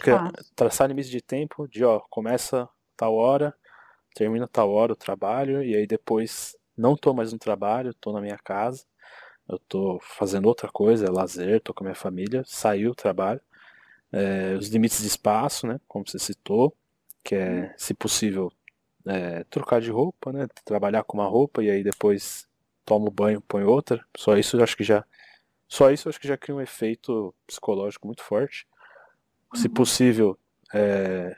S1: traçar limites de tempo, de ó, começa tal hora, termina tal hora o trabalho, e aí depois não tô mais no trabalho, tô na minha casa, eu tô fazendo outra coisa, é lazer, tô com a minha família, saiu o trabalho. É, os limites de espaço, né, como você citou, que é, se possível, é, trocar de roupa, né, trabalhar com uma roupa e aí depois toma o banho, põe outra. Só isso eu acho que já, só isso acho que já cria um efeito psicológico muito forte. Se uhum. possível, é,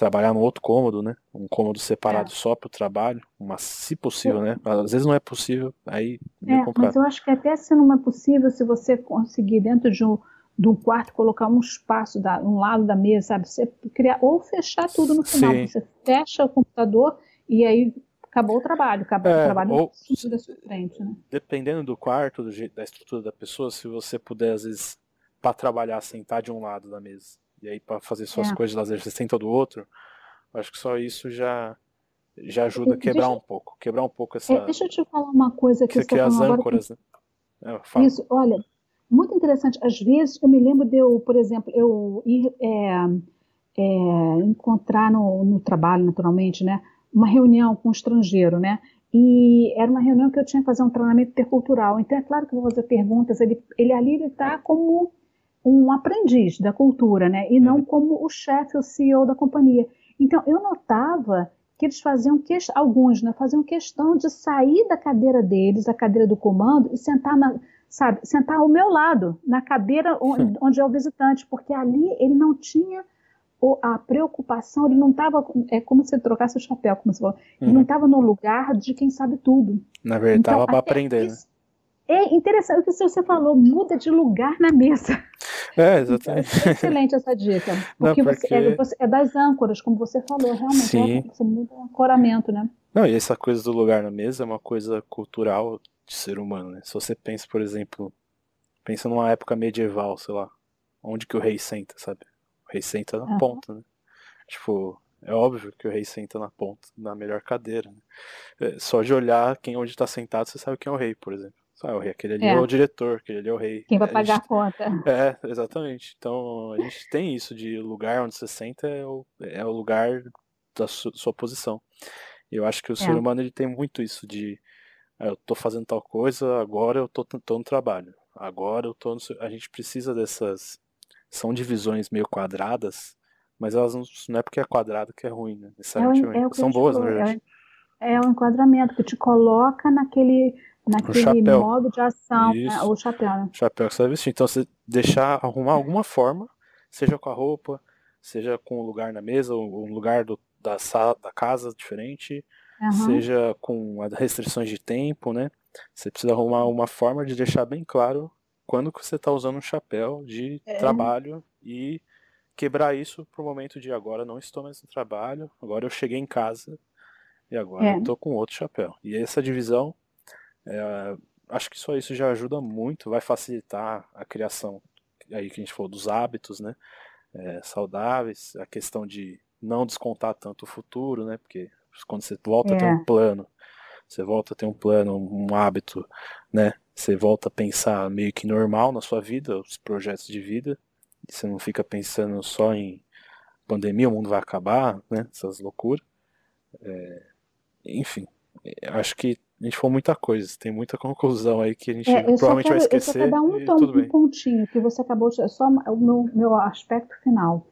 S1: trabalhar no outro cômodo, né? Um cômodo separado é. só para o trabalho, mas se possível, né? Às vezes não é possível, aí
S2: é, é mas eu acho que até se não é possível, se você conseguir dentro de um, de um quarto colocar um espaço da, um lado da mesa, sabe? Você criar ou fechar tudo no final. Sim. Você fecha o computador e aí acabou o trabalho, acabou é, o trabalho ou, da sua frente, né?
S1: Dependendo do quarto, do jeito, da estrutura da pessoa, se você puder às vezes para trabalhar sentar de um lado da mesa e aí para fazer suas é. coisas de lazer você senta do outro, acho que só isso já já ajuda a quebrar deixa, um pouco, quebrar um pouco essa.
S2: É, deixa eu te falar uma coisa que,
S1: você quer as âncoras,
S2: agora, né? É, isso, olha, muito interessante. Às vezes eu me lembro de eu, por exemplo, eu ir é, é, encontrar no, no trabalho, naturalmente, né, uma reunião com um estrangeiro, né? E era uma reunião que eu tinha que fazer um treinamento intercultural. Então é claro que eu vou fazer perguntas. Ele, ele ali está como um aprendiz da cultura, né? E não uhum. como o chefe, o CEO da companhia. Então, eu notava que eles faziam, que, alguns, né, faziam questão de sair da cadeira deles, a cadeira do comando, e sentar na, sabe, sentar ao meu lado, na cadeira onde, onde é o visitante, porque ali ele não tinha a preocupação, ele não estava, é como se ele trocasse o chapéu, como você falou, ele não estava uhum. no lugar de quem sabe tudo.
S1: Na verdade, estava então, para aprender,
S2: isso, né? É interessante o que você falou, muda de lugar na mesa.
S1: É, exatamente.
S2: É excelente essa dica. Porque, Não, porque... Você, é, você, é, das âncoras, como você falou, realmente. Sim. É, você muda o ancoramento, né?
S1: Não, e essa coisa do lugar na mesa é uma coisa cultural de ser humano, né? Se você pensa, por exemplo, pensa numa época medieval, sei lá, onde que o rei senta, sabe? O rei senta na uhum. ponta, né? Tipo, é óbvio que o rei senta na ponta, na melhor cadeira. Né? É, só de olhar quem onde está sentado, você sabe quem é o rei, por exemplo. Ah, o rei, aquele ali é. é. o diretor, aquele ali é o rei.
S2: Quem vai pagar a, gente... a conta.
S1: É, exatamente. Então a gente tem isso de lugar onde você senta é o, é o lugar da su, sua posição. E eu acho que o é. ser humano ele tem muito isso de eu tô fazendo tal coisa, agora eu tô, tô no trabalho. Agora eu tô no, A gente precisa dessas. São divisões meio quadradas, mas elas não, não é porque é quadrado que é ruim, né?
S2: Necessariamente
S1: é, é São boas, na verdade.
S2: É, é o enquadramento que te coloca naquele naquele modo de ação, né? o chapéu. Né?
S1: Chapéu que você vai vestir. Então você deixar arrumar alguma forma, seja com a roupa, seja com o lugar na mesa, ou um lugar do, da sala, da casa diferente, uhum. seja com as restrições de tempo, né? Você precisa arrumar uma forma de deixar bem claro quando que você está usando um chapéu de é. trabalho e quebrar isso pro momento de agora não estou mais no trabalho, agora eu cheguei em casa e agora é. eu tô com outro chapéu. E essa divisão é, acho que só isso já ajuda muito, vai facilitar a criação aí que a gente falou dos hábitos, né? É, saudáveis, a questão de não descontar tanto o futuro, né? Porque quando você volta é. a ter um é. plano, você volta a ter um plano, um hábito, né? Você volta a pensar meio que normal na sua vida, os projetos de vida, você não fica pensando só em pandemia, o mundo vai acabar, né? Essas loucuras. É, enfim, acho que a gente falou muita coisa, tem muita conclusão aí que a gente é, provavelmente quero, vai esquecer. Eu só
S2: dar um, tom, um pontinho que você acabou de. Só o meu, meu aspecto final.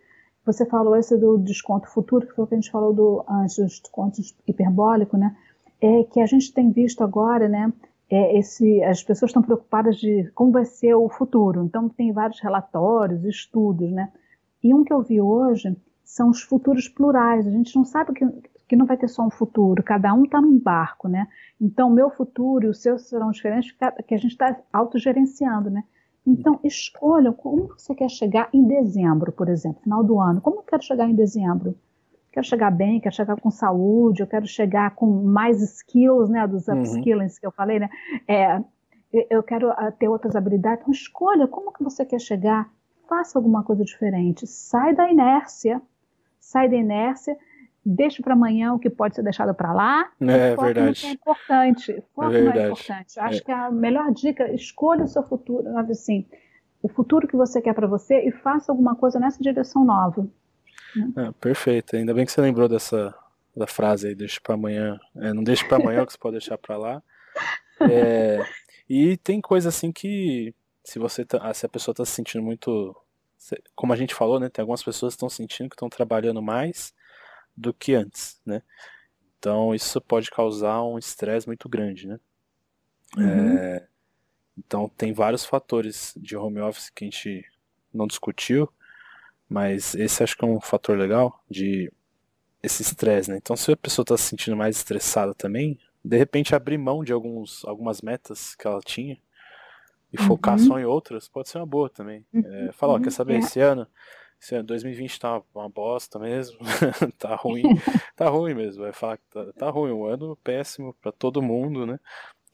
S2: Você falou esse do desconto futuro, que foi o que a gente falou do, antes dos descontos hiperbólico, né? É que a gente tem visto agora, né? É esse, as pessoas estão preocupadas de como vai ser o futuro. Então tem vários relatórios, estudos, né? E um que eu vi hoje são os futuros plurais. A gente não sabe que, que não vai ter só um futuro, cada um está num barco, né? Então, meu futuro e o seu serão diferentes, que a gente está autogerenciando, né? Então, escolha como você quer chegar em dezembro, por exemplo, final do ano. Como eu quero chegar em dezembro? Quero chegar bem, quero chegar com saúde, eu quero chegar com mais skills, né? Dos uhum. upskillings que eu falei, né? É, eu quero ah, ter outras habilidades. Então, escolha como que você quer chegar. Faça alguma coisa diferente. Sai da inércia. Sai da inércia deixe para amanhã o que pode ser deixado para lá.
S1: É, verdade.
S2: é importante. Foco é, é importante. Acho é. que a melhor dica, escolha o seu futuro. Assim, o futuro que você quer para você e faça alguma coisa nessa direção nova.
S1: Né? É, perfeito. Ainda bem que você lembrou dessa da frase aí, deixa para amanhã. É, não deixe para amanhã o que você pode deixar para lá. É, e tem coisa assim que se você tá, se a pessoa está se sentindo muito, como a gente falou, né, tem algumas pessoas que estão sentindo que estão trabalhando mais do que antes, né? Então isso pode causar um estresse muito grande, né? Uhum. É, então tem vários fatores de home office que a gente não discutiu, mas esse acho que é um fator legal de esse estresse, né? Então se a pessoa está se sentindo mais estressada também, de repente abrir mão de alguns, algumas metas que ela tinha e uhum. focar só em outras pode ser uma boa também. Uhum. É, falar, ó, quer saber, é. esse ano 2020 tá uma bosta mesmo, tá ruim, tá ruim mesmo, vai falar tá, tá ruim, um ano péssimo para todo mundo, né?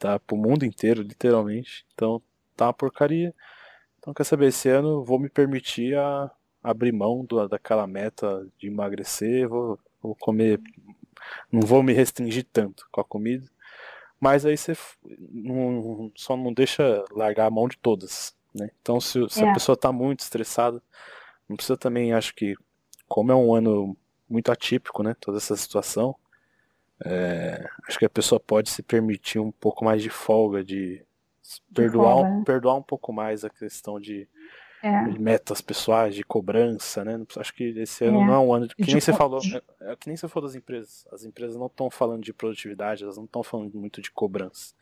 S1: tá? Pro mundo inteiro, literalmente. Então, tá uma porcaria. Então, quer saber, esse ano vou me permitir a abrir mão do, daquela meta de emagrecer, vou, vou comer, não vou me restringir tanto com a comida. Mas aí você não, só não deixa largar a mão de todas, né? Então, se, se é. a pessoa tá muito estressada, não precisa também, acho que, como é um ano muito atípico, né? Toda essa situação, é, acho que a pessoa pode se permitir um pouco mais de folga, de, perdoar, folga. Né? perdoar um pouco mais a questão de, é. de, metas pessoais, de cobrança, né? Acho que esse ano é. não é um ano de, que nem você falou, é, é, que nem você falou das empresas. As empresas não estão falando de produtividade, elas não estão falando muito de cobrança.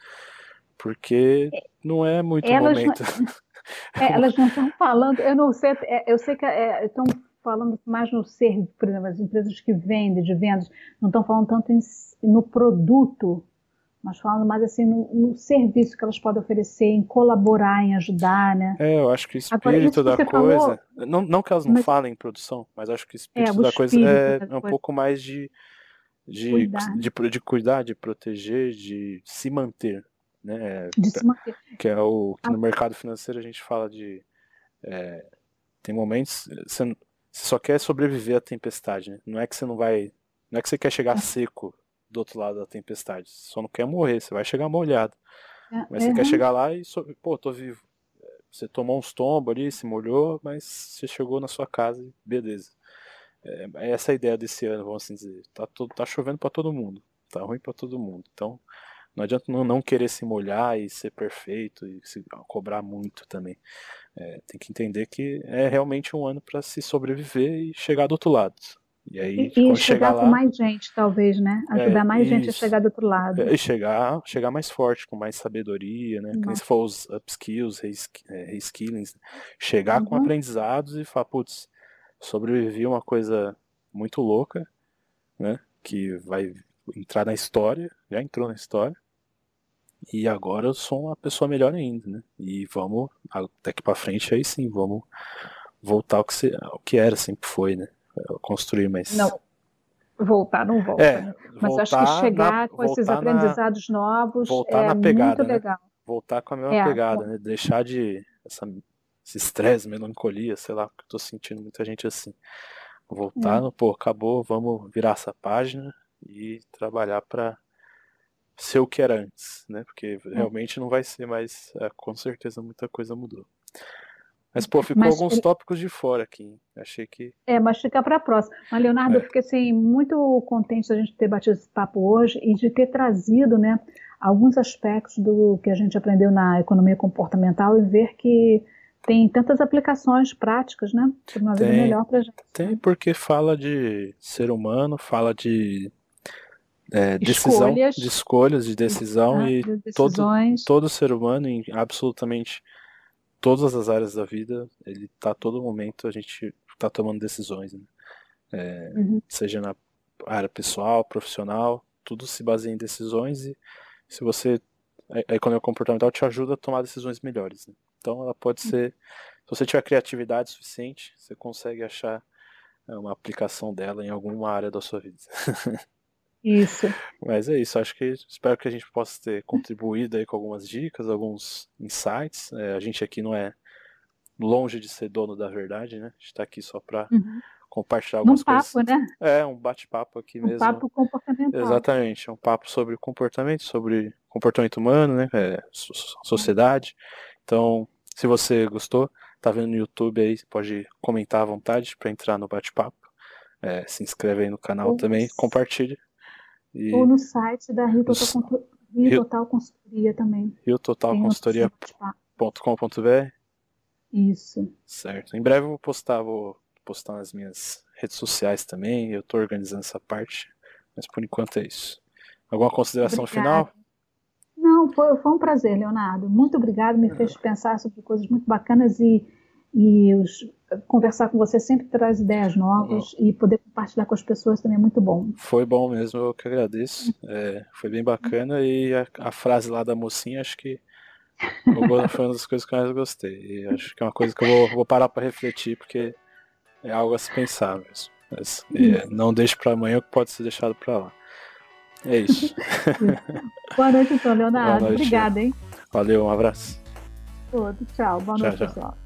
S1: Porque é, não é muito elas momento.
S2: Não, é, elas não estão falando, eu não sei, eu sei que estão falando mais no ser, por exemplo, as empresas que vendem, de vendas, não estão falando tanto em, no produto, mas falando mais assim no, no, serviço que elas podem oferecer, em colaborar, em ajudar, né?
S1: É, eu acho que o espírito Agora, da coisa, falou, não, não que elas não mas, falem em produção, mas acho que o espírito é, da coisa é, da é um pouco mais de de cuidar. De, de cuidar, de proteger, de se manter, né? Que é o que no mercado financeiro a gente fala de é, tem momentos você, só quer sobreviver à tempestade, né? Não é que você não vai. Não é que você quer chegar é. seco do outro lado da tempestade. Você só não quer morrer, você vai chegar molhado. É, mas você uhum. quer chegar lá e. Pô, tô vivo. Você tomou uns tombos ali, se molhou, mas você chegou na sua casa e beleza. É, é essa a ideia desse ano, vamos assim dizer. Tá, todo, tá chovendo para todo mundo. Tá ruim para todo mundo. Então, não adianta não, não querer se molhar e ser perfeito e se cobrar muito também. É, tem que entender que é realmente um ano para se sobreviver e chegar do outro lado. E aí,
S2: e, e chegar, com mais gente, talvez, né? Ajudar é, mais isso, gente a chegar do outro lado.
S1: É, e chegar, chegar mais forte, com mais sabedoria, né? Quem se for os upskills, reskillings, chegar uhum. com aprendizados e falar, putz, sobrevivi a uma coisa muito louca, né? Que vai entrar na história, já entrou na história. E agora eu sou uma pessoa melhor ainda, né? E vamos, daqui para frente aí sim, vamos voltar ao que, se, ao que era, sempre foi, né? Construir mais.
S2: Não, voltar não volta, é, né? Mas acho que chegar na, com esses aprendizados na, novos voltar é na pegada, muito
S1: né?
S2: legal.
S1: Voltar com a mesma é, pegada, né? Deixar de essa, esse estresse, melancolia, sei lá, porque eu tô sentindo muita gente assim. Voltar é. no, pô, acabou, vamos virar essa página e trabalhar para ser o que era antes, né? Porque é. realmente não vai ser mais, é, com certeza muita coisa mudou. Mas, pô, ficou mas, alguns tópicos de fora aqui. Achei que.
S2: É, mas fica para a próxima. Mas, Leonardo, é. eu fiquei assim, muito contente de a gente ter batido esse papo hoje e de ter trazido né, alguns aspectos do que a gente aprendeu na economia comportamental e ver que tem tantas aplicações práticas, né? Para uma vida melhor para gente.
S1: Tem, porque fala de ser humano, fala de é, decisão, escolhas, de escolhas, de decisão e todo, todo ser humano em absolutamente todas as áreas da vida, ele está a todo momento a gente está tomando decisões, né? é, uhum. seja na área pessoal, profissional, tudo se baseia em decisões e se você a economia comportamental te ajuda a tomar decisões melhores. Né? Então ela pode uhum. ser, se você tiver criatividade suficiente, você consegue achar é, uma aplicação dela em alguma área da sua vida.
S2: Isso.
S1: Mas é isso, acho que espero que a gente possa ter contribuído aí com algumas dicas, alguns insights. É, a gente aqui não é longe de ser dono da verdade, né? A gente está aqui só para uhum. compartilhar algumas um
S2: coisas.
S1: papo,
S2: né?
S1: É, um bate-papo aqui
S2: um
S1: mesmo.
S2: Um papo comportamental.
S1: Exatamente, um papo sobre comportamento, sobre comportamento humano, né? É, sociedade. Então, se você gostou, tá vendo no YouTube aí, pode comentar à vontade para entrar no bate-papo. É, se inscreve aí no canal também, compartilha.
S2: E... Ou no site da Rio Total, Rio Total Consultoria também.
S1: Rio Total Consultoria.com.br
S2: Isso.
S1: Certo. Em breve eu vou postar, vou postar nas minhas redes sociais também. Eu estou organizando essa parte. Mas por enquanto é isso. Alguma consideração Obrigada. final?
S2: Não, foi, foi um prazer, Leonardo. Muito obrigado, me fez pensar sobre coisas muito bacanas e, e os, conversar com você sempre traz ideias novas uhum. e poder compartilhar com as pessoas também é muito bom.
S1: Foi bom mesmo, eu que agradeço. É, foi bem bacana e a, a, frase lá da mocinha, acho que foi uma das coisas que eu mais gostei. E acho que é uma coisa que eu vou, vou parar para refletir, porque é algo a se pensar mesmo. Mas, é, não deixe para amanhã o que pode ser deixado para lá. É isso.
S2: Boa noite, então, Leonardo. Noite. Obrigada, hein?
S1: Valeu, um abraço.
S2: Todo, tchau. Boa tchau, noite, tchau. pessoal.